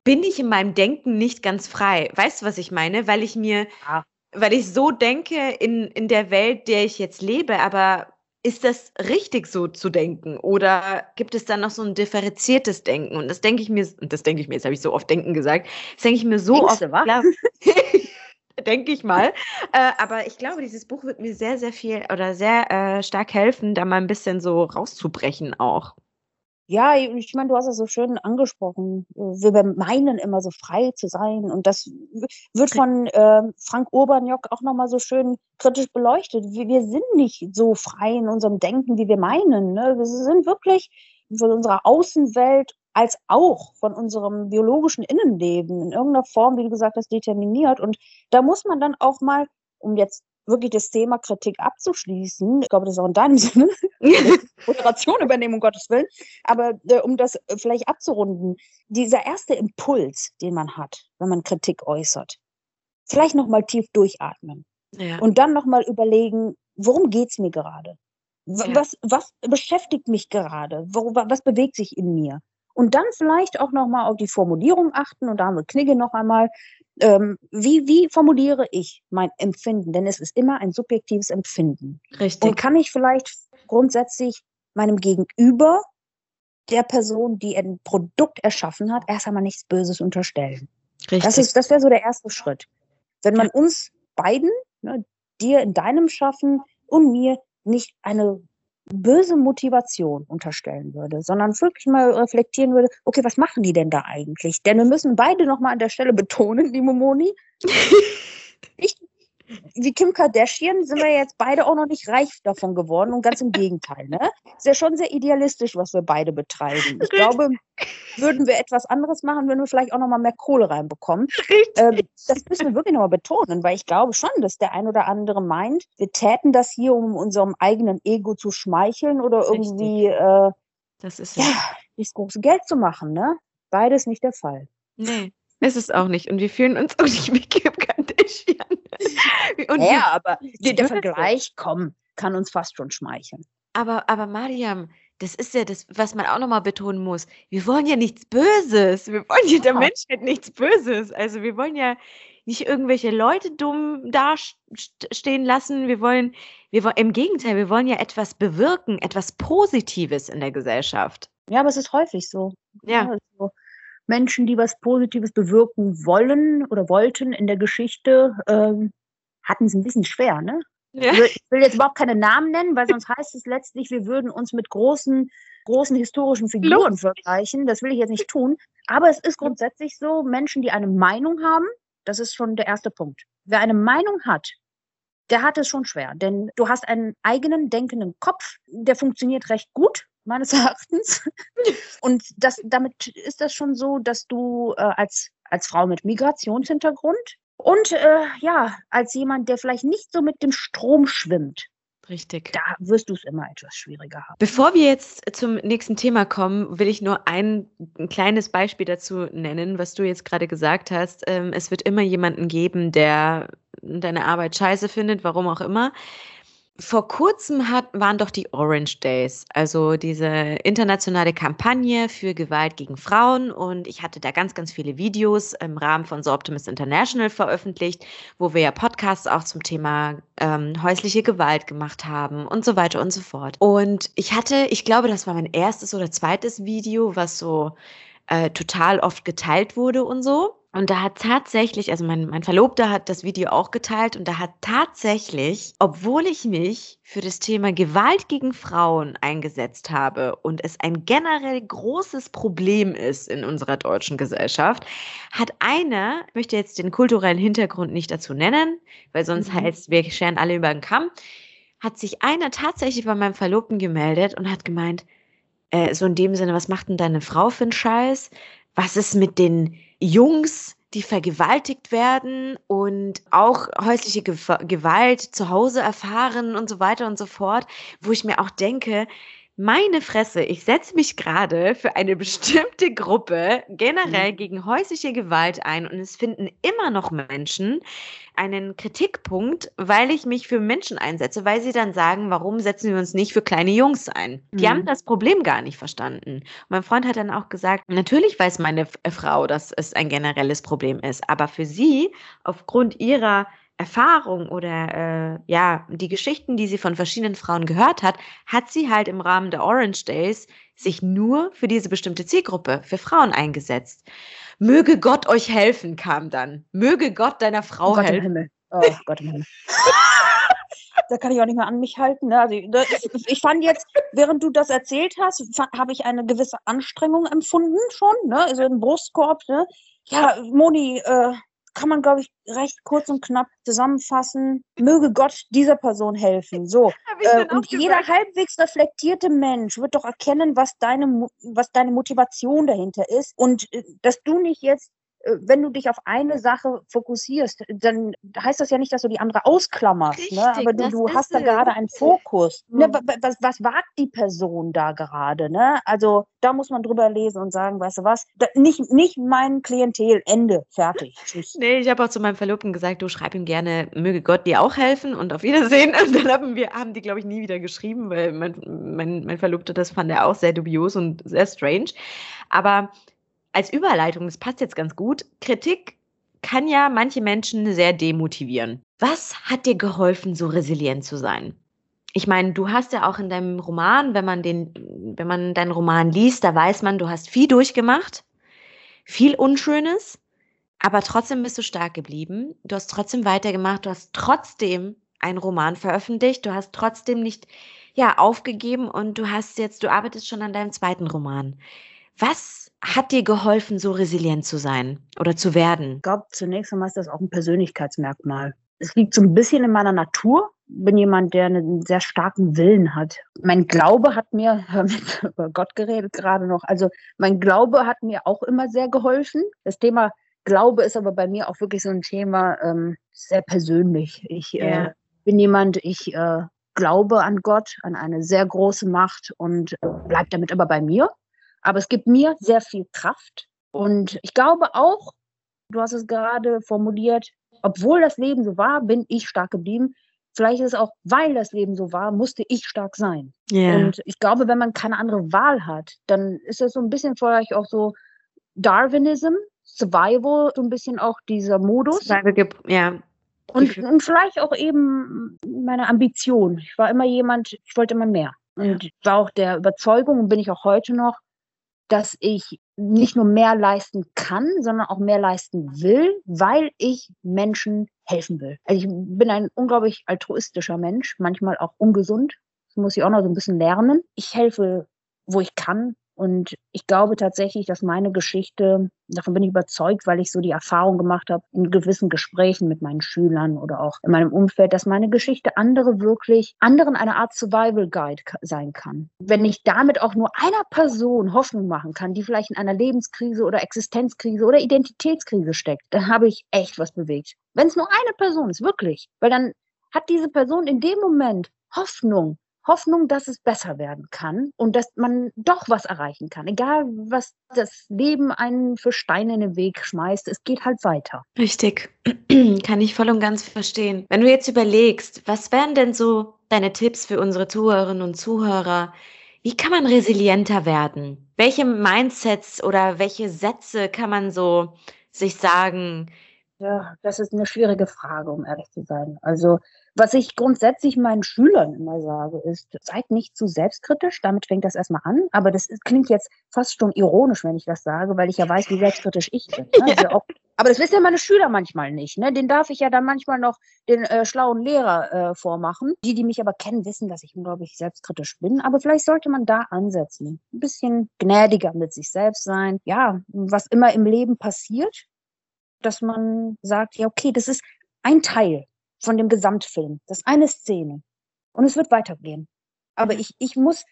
bin ich in meinem Denken nicht ganz frei. Weißt du, was ich meine? Weil ich mir, ja. weil ich so denke in, in der Welt, der ich jetzt lebe, aber ist das richtig so zu denken? Oder gibt es dann noch so ein differenziertes Denken? Und das denke ich mir, und das denke ich mir, jetzt habe ich so oft denken gesagt, das denke ich mir so Denkst oft. Klar, denke ich mal. Äh, aber ich glaube, dieses Buch wird mir sehr, sehr viel oder sehr äh, stark helfen, da mal ein bisschen so rauszubrechen auch. Ja, ich meine, du hast es so schön angesprochen. Wir meinen immer so frei zu sein. Und das wird von äh, Frank Urbaniok auch nochmal so schön kritisch beleuchtet. Wir, wir, sind nicht so frei in unserem Denken, wie wir meinen. Ne? Wir sind wirklich von unserer Außenwelt als auch von unserem biologischen Innenleben in irgendeiner Form, wie du gesagt hast, determiniert. Und da muss man dann auch mal, um jetzt wirklich das Thema Kritik abzuschließen. Ich glaube, das ist auch in deinem Sinne. Moderation übernehmen, um Gottes Willen. Aber äh, um das äh, vielleicht abzurunden, dieser erste Impuls, den man hat, wenn man Kritik äußert, vielleicht nochmal tief durchatmen. Ja. Und dann nochmal überlegen, worum geht es mir gerade? Ja. Was, was beschäftigt mich gerade? Was bewegt sich in mir? Und dann vielleicht auch nochmal auf die Formulierung achten. Und da haben wir Knigge noch einmal ähm, wie, wie formuliere ich mein Empfinden? Denn es ist immer ein subjektives Empfinden. Richtig. Und kann ich vielleicht grundsätzlich meinem Gegenüber, der Person, die ein Produkt erschaffen hat, erst einmal nichts Böses unterstellen. Richtig. Das, das wäre so der erste Schritt. Wenn man uns beiden, ne, dir in deinem Schaffen und mir nicht eine böse Motivation unterstellen würde, sondern wirklich mal reflektieren würde, okay, was machen die denn da eigentlich? Denn wir müssen beide nochmal an der Stelle betonen, liebe Moni, ich wie Kim Kardashian sind wir jetzt beide auch noch nicht reich davon geworden und ganz im Gegenteil. Ne? Ist ja schon sehr idealistisch, was wir beide betreiben. Ich glaube, würden wir etwas anderes machen, würden wir vielleicht auch noch mal mehr Kohle reinbekommen. Ähm, das müssen wir wirklich noch mal betonen, weil ich glaube schon, dass der ein oder andere meint, wir täten das hier, um unserem eigenen Ego zu schmeicheln oder irgendwie äh, das ist ja, das große Geld zu machen. Ne? Beides nicht der Fall. Nee. Ist es auch nicht. Und wir fühlen uns auch nicht wie Kim Kardashian. Und ja, aber der, der Vergleich, komm, kann uns fast schon schmeicheln. Aber, aber Mariam, das ist ja das, was man auch nochmal betonen muss. Wir wollen ja nichts Böses. Wir wollen ja der Menschheit nichts Böses. Also wir wollen ja nicht irgendwelche Leute dumm dastehen lassen. Wir wollen, wir wollen, im Gegenteil, wir wollen ja etwas bewirken, etwas Positives in der Gesellschaft. Ja, aber es ist häufig so. Ja. Also, Menschen, die was Positives bewirken wollen oder wollten in der Geschichte, ähm, hatten es ein bisschen schwer, ne? Ja. Ich will jetzt überhaupt keine Namen nennen, weil sonst heißt es letztlich, wir würden uns mit großen, großen historischen Figuren Los. vergleichen. Das will ich jetzt nicht tun. Aber es ist grundsätzlich so, Menschen, die eine Meinung haben, das ist schon der erste Punkt. Wer eine Meinung hat, der hat es schon schwer. Denn du hast einen eigenen denkenden Kopf, der funktioniert recht gut meines Erachtens. Und das, damit ist das schon so, dass du äh, als, als Frau mit Migrationshintergrund und äh, ja, als jemand, der vielleicht nicht so mit dem Strom schwimmt, Richtig. Da wirst du es immer etwas schwieriger haben. Bevor wir jetzt zum nächsten Thema kommen, will ich nur ein, ein kleines Beispiel dazu nennen, was du jetzt gerade gesagt hast. Ähm, es wird immer jemanden geben, der deine Arbeit scheiße findet, warum auch immer. Vor kurzem hat, waren doch die Orange Days, also diese internationale Kampagne für Gewalt gegen Frauen. Und ich hatte da ganz, ganz viele Videos im Rahmen von So Optimist International veröffentlicht, wo wir ja Podcasts auch zum Thema ähm, häusliche Gewalt gemacht haben und so weiter und so fort. Und ich hatte, ich glaube, das war mein erstes oder zweites Video, was so äh, total oft geteilt wurde und so. Und da hat tatsächlich, also mein, mein Verlobter hat das Video auch geteilt und da hat tatsächlich, obwohl ich mich für das Thema Gewalt gegen Frauen eingesetzt habe und es ein generell großes Problem ist in unserer deutschen Gesellschaft, hat einer, ich möchte jetzt den kulturellen Hintergrund nicht dazu nennen, weil sonst mhm. heißt, wir scheren alle über den Kamm, hat sich einer tatsächlich bei meinem Verlobten gemeldet und hat gemeint, äh, so in dem Sinne, was macht denn deine Frau für einen Scheiß? Was ist mit den Jungs, die vergewaltigt werden und auch häusliche Gewalt zu Hause erfahren und so weiter und so fort, wo ich mir auch denke, meine Fresse, ich setze mich gerade für eine bestimmte Gruppe generell mhm. gegen häusliche Gewalt ein und es finden immer noch Menschen einen Kritikpunkt, weil ich mich für Menschen einsetze, weil sie dann sagen, warum setzen wir uns nicht für kleine Jungs ein? Die mhm. haben das Problem gar nicht verstanden. Und mein Freund hat dann auch gesagt, natürlich weiß meine Frau, dass es ein generelles Problem ist, aber für sie aufgrund ihrer Erfahrung oder äh, ja, die Geschichten, die sie von verschiedenen Frauen gehört hat, hat sie halt im Rahmen der Orange Days sich nur für diese bestimmte Zielgruppe, für Frauen eingesetzt. Möge Gott euch helfen, kam dann. Möge Gott deiner Frau oh Gott helfen. Im Himmel. Oh Gott im Himmel. da kann ich auch nicht mehr an mich halten. Ne? Also, ich fand jetzt, während du das erzählt hast, habe ich eine gewisse Anstrengung empfunden schon, ne? also ein Brustkorb. Ne? Ja, Moni, äh, kann man, glaube ich, recht kurz und knapp zusammenfassen. Möge Gott dieser Person helfen. So. Äh, und jeder halbwegs reflektierte Mensch wird doch erkennen, was deine, was deine Motivation dahinter ist. Und äh, dass du nicht jetzt wenn du dich auf eine Sache fokussierst, dann heißt das ja nicht, dass du die andere ausklammerst. Ne? Richtig, ne? Aber du, du hast da gerade einen Fokus. Mhm. Ne? Was, was wagt die Person da gerade? Ne? Also da muss man drüber lesen und sagen, weißt du was, da, nicht, nicht mein Klientel, Ende, fertig. Tschüss. Nee, ich habe auch zu meinem Verlobten gesagt, du schreib ihm gerne, möge Gott dir auch helfen und auf Wiedersehen. Und dann haben wir, haben die, glaube ich, nie wieder geschrieben, weil mein, mein, mein Verlobter, das fand er auch sehr dubios und sehr strange. Aber als Überleitung, das passt jetzt ganz gut, Kritik kann ja manche Menschen sehr demotivieren. Was hat dir geholfen, so resilient zu sein? Ich meine, du hast ja auch in deinem Roman, wenn man den, wenn man deinen Roman liest, da weiß man, du hast viel durchgemacht, viel Unschönes, aber trotzdem bist du stark geblieben. Du hast trotzdem weitergemacht, du hast trotzdem einen Roman veröffentlicht, du hast trotzdem nicht, ja, aufgegeben und du hast jetzt, du arbeitest schon an deinem zweiten Roman. Was hat dir geholfen, so resilient zu sein oder zu werden? Ich glaube, zunächst einmal ist das auch ein Persönlichkeitsmerkmal. Es liegt so ein bisschen in meiner Natur. Ich bin jemand, der einen sehr starken Willen hat. Mein Glaube hat mir, mit über Gott geredet gerade noch, also mein Glaube hat mir auch immer sehr geholfen. Das Thema Glaube ist aber bei mir auch wirklich so ein Thema ähm, sehr persönlich. Ich yeah. äh, bin jemand, ich äh, glaube an Gott, an eine sehr große Macht und äh, bleibe damit aber bei mir. Aber es gibt mir sehr viel Kraft. Und ich glaube auch, du hast es gerade formuliert, obwohl das Leben so war, bin ich stark geblieben. Vielleicht ist es auch, weil das Leben so war, musste ich stark sein. Yeah. Und ich glaube, wenn man keine andere Wahl hat, dann ist das so ein bisschen vielleicht auch so Darwinism, Survival, so ein bisschen auch dieser Modus. Ja. Und, und vielleicht auch eben meine Ambition. Ich war immer jemand, ich wollte immer mehr. Und ich war auch der Überzeugung und bin ich auch heute noch, dass ich nicht nur mehr leisten kann, sondern auch mehr leisten will, weil ich Menschen helfen will. Also ich bin ein unglaublich altruistischer Mensch, manchmal auch ungesund. Das muss ich auch noch so ein bisschen lernen. Ich helfe, wo ich kann, und ich glaube tatsächlich, dass meine Geschichte, davon bin ich überzeugt, weil ich so die Erfahrung gemacht habe in gewissen Gesprächen mit meinen Schülern oder auch in meinem Umfeld, dass meine Geschichte andere wirklich, anderen eine Art Survival Guide sein kann. Wenn ich damit auch nur einer Person Hoffnung machen kann, die vielleicht in einer Lebenskrise oder Existenzkrise oder Identitätskrise steckt, dann habe ich echt was bewegt. Wenn es nur eine Person ist, wirklich, weil dann hat diese Person in dem Moment Hoffnung. Hoffnung, dass es besser werden kann und dass man doch was erreichen kann. Egal, was das Leben einen für Steine in den Weg schmeißt, es geht halt weiter. Richtig. kann ich voll und ganz verstehen. Wenn du jetzt überlegst, was wären denn so deine Tipps für unsere Zuhörerinnen und Zuhörer? Wie kann man resilienter werden? Welche Mindsets oder welche Sätze kann man so sich sagen? Ja, das ist eine schwierige Frage, um ehrlich zu sein. Also was ich grundsätzlich meinen Schülern immer sage, ist, seid nicht zu selbstkritisch. Damit fängt das erstmal an. Aber das klingt jetzt fast schon ironisch, wenn ich das sage, weil ich ja weiß, wie selbstkritisch ich bin. Ne? Also auch, aber das wissen ja meine Schüler manchmal nicht. Ne? Den darf ich ja dann manchmal noch den äh, schlauen Lehrer äh, vormachen. Die, die mich aber kennen, wissen, dass ich unglaublich selbstkritisch bin. Aber vielleicht sollte man da ansetzen. Ein bisschen gnädiger mit sich selbst sein. Ja, was immer im Leben passiert, dass man sagt, ja, okay, das ist ein Teil von dem Gesamtfilm. Das ist eine Szene. Und es wird weitergehen. Aber mhm. ich, ich muss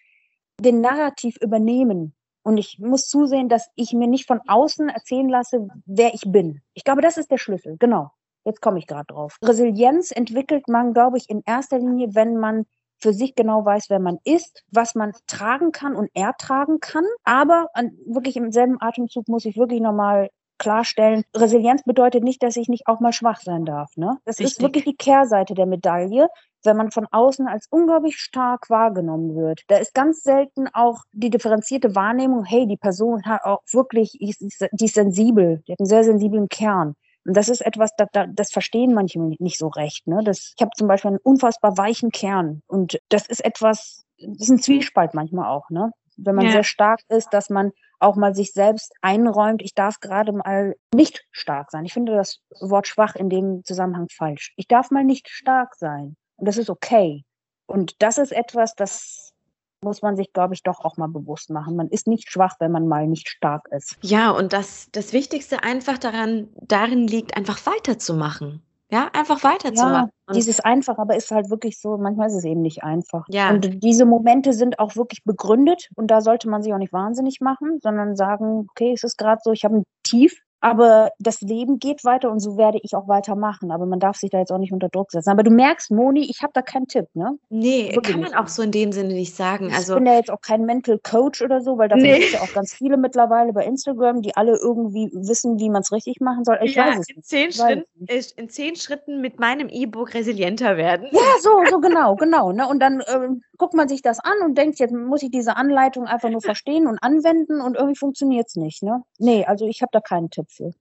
den Narrativ übernehmen. Und ich muss zusehen, dass ich mir nicht von außen erzählen lasse, wer ich bin. Ich glaube, das ist der Schlüssel. Genau. Jetzt komme ich gerade drauf. Resilienz entwickelt man, glaube ich, in erster Linie, wenn man für sich genau weiß, wer man ist, was man tragen kann und ertragen kann. Aber an, wirklich im selben Atemzug muss ich wirklich nochmal klarstellen, Resilienz bedeutet nicht, dass ich nicht auch mal schwach sein darf. Ne? Das Richtig. ist wirklich die Kehrseite der Medaille, wenn man von außen als unglaublich stark wahrgenommen wird. Da ist ganz selten auch die differenzierte Wahrnehmung, hey, die Person hat auch wirklich, die ist sensibel, die hat einen sehr sensiblen Kern. Und das ist etwas, das, das verstehen manche nicht so recht. Ne? Das, ich habe zum Beispiel einen unfassbar weichen Kern. Und das ist etwas, das ist ein Zwiespalt manchmal auch. Ne? Wenn man ja. sehr stark ist, dass man auch mal sich selbst einräumt, ich darf gerade mal nicht stark sein. Ich finde das Wort schwach in dem Zusammenhang falsch. Ich darf mal nicht stark sein. Und das ist okay. Und das ist etwas, das muss man sich, glaube ich, doch auch mal bewusst machen. Man ist nicht schwach, wenn man mal nicht stark ist. Ja, und das, das Wichtigste einfach daran, darin liegt, einfach weiterzumachen. Ja, einfach weiterzumachen. Ja, dieses einfach, aber ist halt wirklich so, manchmal ist es eben nicht einfach. Ja. Und diese Momente sind auch wirklich begründet und da sollte man sich auch nicht wahnsinnig machen, sondern sagen, okay, es ist gerade so, ich habe ein Tief, aber das Leben geht weiter und so werde ich auch weitermachen. Aber man darf sich da jetzt auch nicht unter Druck setzen. Aber du merkst, Moni, ich habe da keinen Tipp, ne? Nee, Wirklich kann man auch so in dem Sinne nicht sagen. Also, ich bin ja jetzt auch kein Mental Coach oder so, weil da nee. gibt es ja auch ganz viele mittlerweile bei Instagram, die alle irgendwie wissen, wie man es richtig machen soll. Ich ja, weiß es in zehn, Schritten, in zehn Schritten mit meinem E-Book resilienter werden. Ja, so, so genau, genau. Ne? Und dann äh, guckt man sich das an und denkt, jetzt muss ich diese Anleitung einfach nur verstehen und anwenden und irgendwie funktioniert es nicht. Ne? Nee, also ich habe da keinen Tipp für.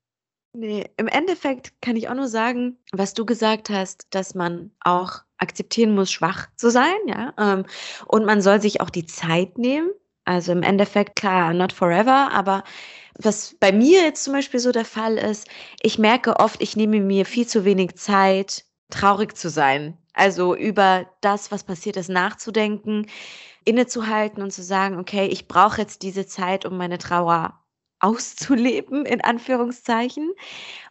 Nee, im Endeffekt kann ich auch nur sagen, was du gesagt hast, dass man auch akzeptieren muss, schwach zu sein, ja. Ähm, und man soll sich auch die Zeit nehmen. Also im Endeffekt, klar, not forever, aber was bei mir jetzt zum Beispiel so der Fall ist, ich merke oft, ich nehme mir viel zu wenig Zeit, traurig zu sein. Also über das, was passiert ist, nachzudenken, innezuhalten und zu sagen, okay, ich brauche jetzt diese Zeit, um meine Trauer auszuleben, in Anführungszeichen.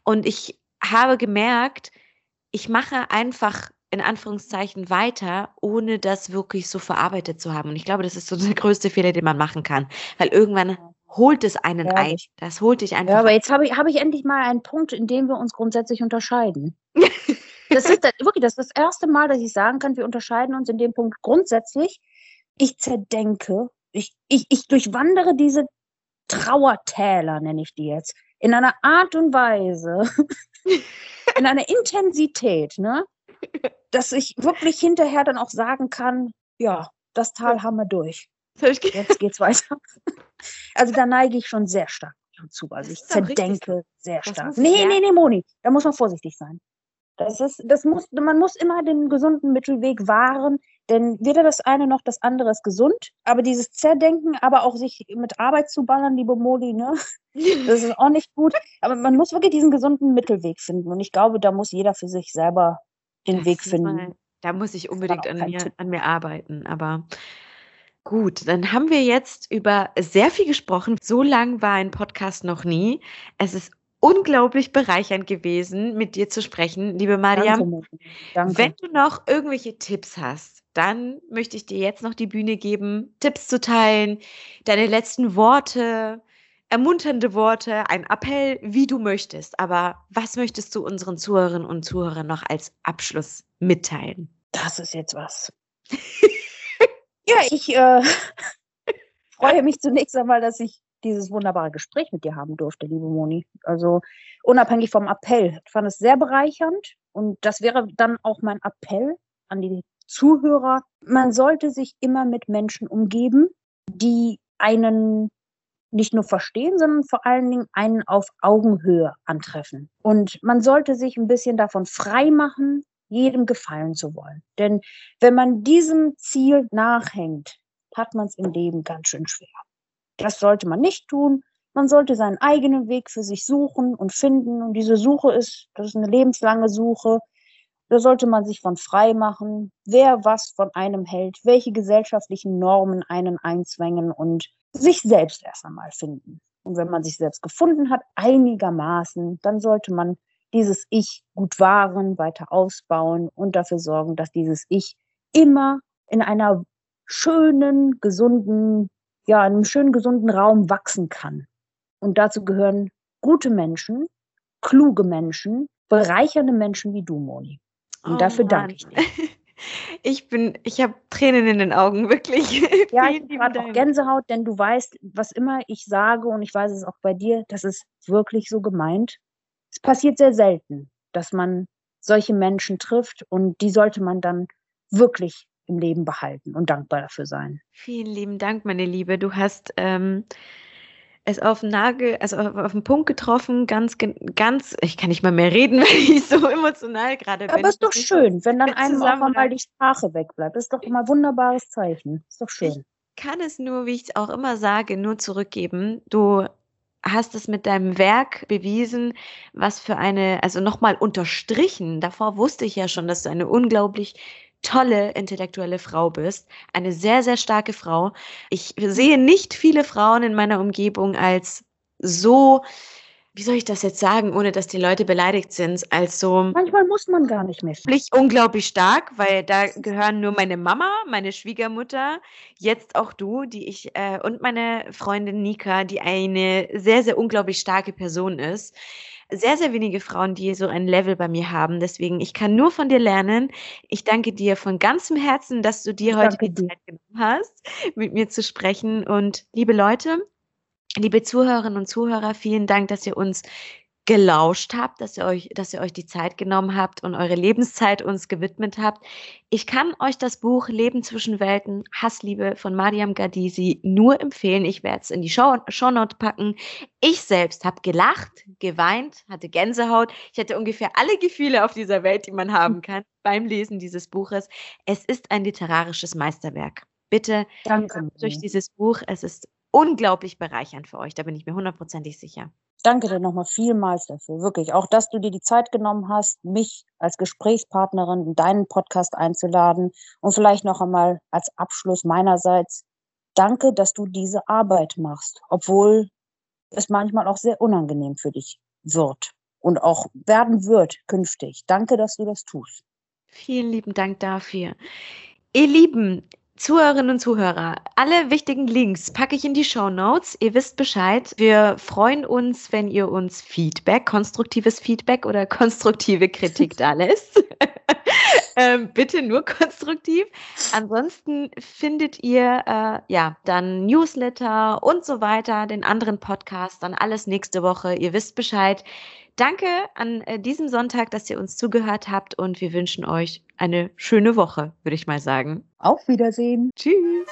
Und ich habe gemerkt, ich mache einfach in Anführungszeichen weiter, ohne das wirklich so verarbeitet zu haben. Und ich glaube, das ist so der größte Fehler, den man machen kann. Weil irgendwann holt es einen ja, ein. Das holt dich einfach. Ja, aber jetzt habe ich, hab ich endlich mal einen Punkt, in dem wir uns grundsätzlich unterscheiden. das ist das, wirklich das, ist das erste Mal, dass ich sagen kann, wir unterscheiden uns in dem Punkt grundsätzlich. Ich zerdenke, ich, ich, ich durchwandere diese Trauertäler, nenne ich die jetzt, in einer Art und Weise, in einer Intensität, ne, dass ich wirklich hinterher dann auch sagen kann, ja, das Tal haben wir durch. Jetzt geht's weiter. Also da neige ich schon sehr stark zu. Also ich zerdenke sehr stark. Nee, nee, nee, Moni, da muss man vorsichtig sein. Das ist, das muss, man muss immer den gesunden Mittelweg wahren, denn weder das eine noch das andere ist gesund. Aber dieses Zerdenken, aber auch sich mit Arbeit zu ballern, liebe Modi, ne? Das ist auch nicht gut. Aber man muss wirklich diesen gesunden Mittelweg finden. Und ich glaube, da muss jeder für sich selber den das Weg finden. Mal, da muss ich unbedingt an mir, an mir arbeiten. Aber Gut, dann haben wir jetzt über sehr viel gesprochen. So lang war ein Podcast noch nie. Es ist unglaublich bereichernd gewesen, mit dir zu sprechen, liebe Mariam. Danke. Wenn du noch irgendwelche Tipps hast, dann möchte ich dir jetzt noch die Bühne geben, Tipps zu teilen, deine letzten Worte, ermunternde Worte, ein Appell, wie du möchtest. Aber was möchtest du unseren Zuhörerinnen und Zuhörern noch als Abschluss mitteilen? Das ist jetzt was. ja, ich äh, freue mich zunächst einmal, dass ich dieses wunderbare Gespräch mit dir haben durfte, liebe Moni. Also unabhängig vom Appell. Ich fand es sehr bereichernd und das wäre dann auch mein Appell an die Zuhörer. Man sollte sich immer mit Menschen umgeben, die einen nicht nur verstehen, sondern vor allen Dingen einen auf Augenhöhe antreffen. Und man sollte sich ein bisschen davon frei machen, jedem gefallen zu wollen. Denn wenn man diesem Ziel nachhängt, hat man es im Leben ganz schön schwer. Das sollte man nicht tun. Man sollte seinen eigenen Weg für sich suchen und finden. Und diese Suche ist, das ist eine lebenslange Suche. Da sollte man sich von frei machen, wer was von einem hält, welche gesellschaftlichen Normen einen einzwängen und sich selbst erst einmal finden. Und wenn man sich selbst gefunden hat, einigermaßen, dann sollte man dieses Ich gut wahren, weiter ausbauen und dafür sorgen, dass dieses Ich immer in einer schönen, gesunden, ja, in einem schönen, gesunden Raum wachsen kann. Und dazu gehören gute Menschen, kluge Menschen, bereichernde Menschen wie du, Moni. Und oh, dafür danke ich dir. Ich bin, ich habe Tränen in den Augen, wirklich. Ja, ich habe auch Gänsehaut, denn du weißt, was immer ich sage, und ich weiß es auch bei dir, das ist wirklich so gemeint. Es passiert sehr selten, dass man solche Menschen trifft und die sollte man dann wirklich im Leben behalten und dankbar dafür sein. Vielen lieben Dank, meine Liebe. Du hast ähm, es auf den Nagel, also auf, auf, den Punkt getroffen, ganz, ganz, ich kann nicht mal mehr reden, weil ich so emotional gerade bin. Aber ist doch schön, wenn dann einem auch mal die Sprache wegbleibt. Das ist doch immer ein wunderbares Zeichen. Ist doch schön. Ich kann es nur, wie ich es auch immer sage, nur zurückgeben. Du hast es mit deinem Werk bewiesen, was für eine, also nochmal unterstrichen. Davor wusste ich ja schon, dass du eine unglaublich tolle intellektuelle Frau bist, eine sehr, sehr starke Frau. Ich sehe nicht viele Frauen in meiner Umgebung als so, wie soll ich das jetzt sagen, ohne dass die Leute beleidigt sind, als so. Manchmal muss man gar nicht mehr. Unglaublich stark, weil da gehören nur meine Mama, meine Schwiegermutter, jetzt auch du, die ich äh, und meine Freundin Nika, die eine sehr, sehr unglaublich starke Person ist sehr, sehr wenige Frauen, die so ein Level bei mir haben. Deswegen, ich kann nur von dir lernen. Ich danke dir von ganzem Herzen, dass du dir heute die Zeit genommen hast, mit mir zu sprechen. Und liebe Leute, liebe Zuhörerinnen und Zuhörer, vielen Dank, dass ihr uns gelauscht habt, dass ihr euch, dass ihr euch die Zeit genommen habt und eure Lebenszeit uns gewidmet habt. Ich kann euch das Buch Leben zwischen Welten, Hassliebe von Mariam Gadisi nur empfehlen. Ich werde es in die Show, Shownote packen. Ich selbst habe gelacht, geweint, hatte Gänsehaut. Ich hatte ungefähr alle Gefühle auf dieser Welt, die man haben kann beim Lesen dieses Buches. Es ist ein literarisches Meisterwerk. Bitte Danke. durch dieses Buch. Es ist unglaublich bereichernd für euch. Da bin ich mir hundertprozentig sicher danke dir nochmal vielmals dafür, wirklich. Auch, dass du dir die Zeit genommen hast, mich als Gesprächspartnerin in deinen Podcast einzuladen. Und vielleicht noch einmal als Abschluss meinerseits, danke, dass du diese Arbeit machst, obwohl es manchmal auch sehr unangenehm für dich wird und auch werden wird künftig. Danke, dass du das tust. Vielen lieben Dank dafür. Ihr Lieben, Zuhörerinnen und Zuhörer, alle wichtigen Links packe ich in die Show Notes. Ihr wisst Bescheid. Wir freuen uns, wenn ihr uns Feedback, konstruktives Feedback oder konstruktive Kritik da lässt. ähm, bitte nur konstruktiv. Ansonsten findet ihr äh, ja dann Newsletter und so weiter, den anderen Podcast, dann alles nächste Woche. Ihr wisst Bescheid. Danke an äh, diesem Sonntag, dass ihr uns zugehört habt und wir wünschen euch eine schöne Woche, würde ich mal sagen. Auf Wiedersehen. Tschüss.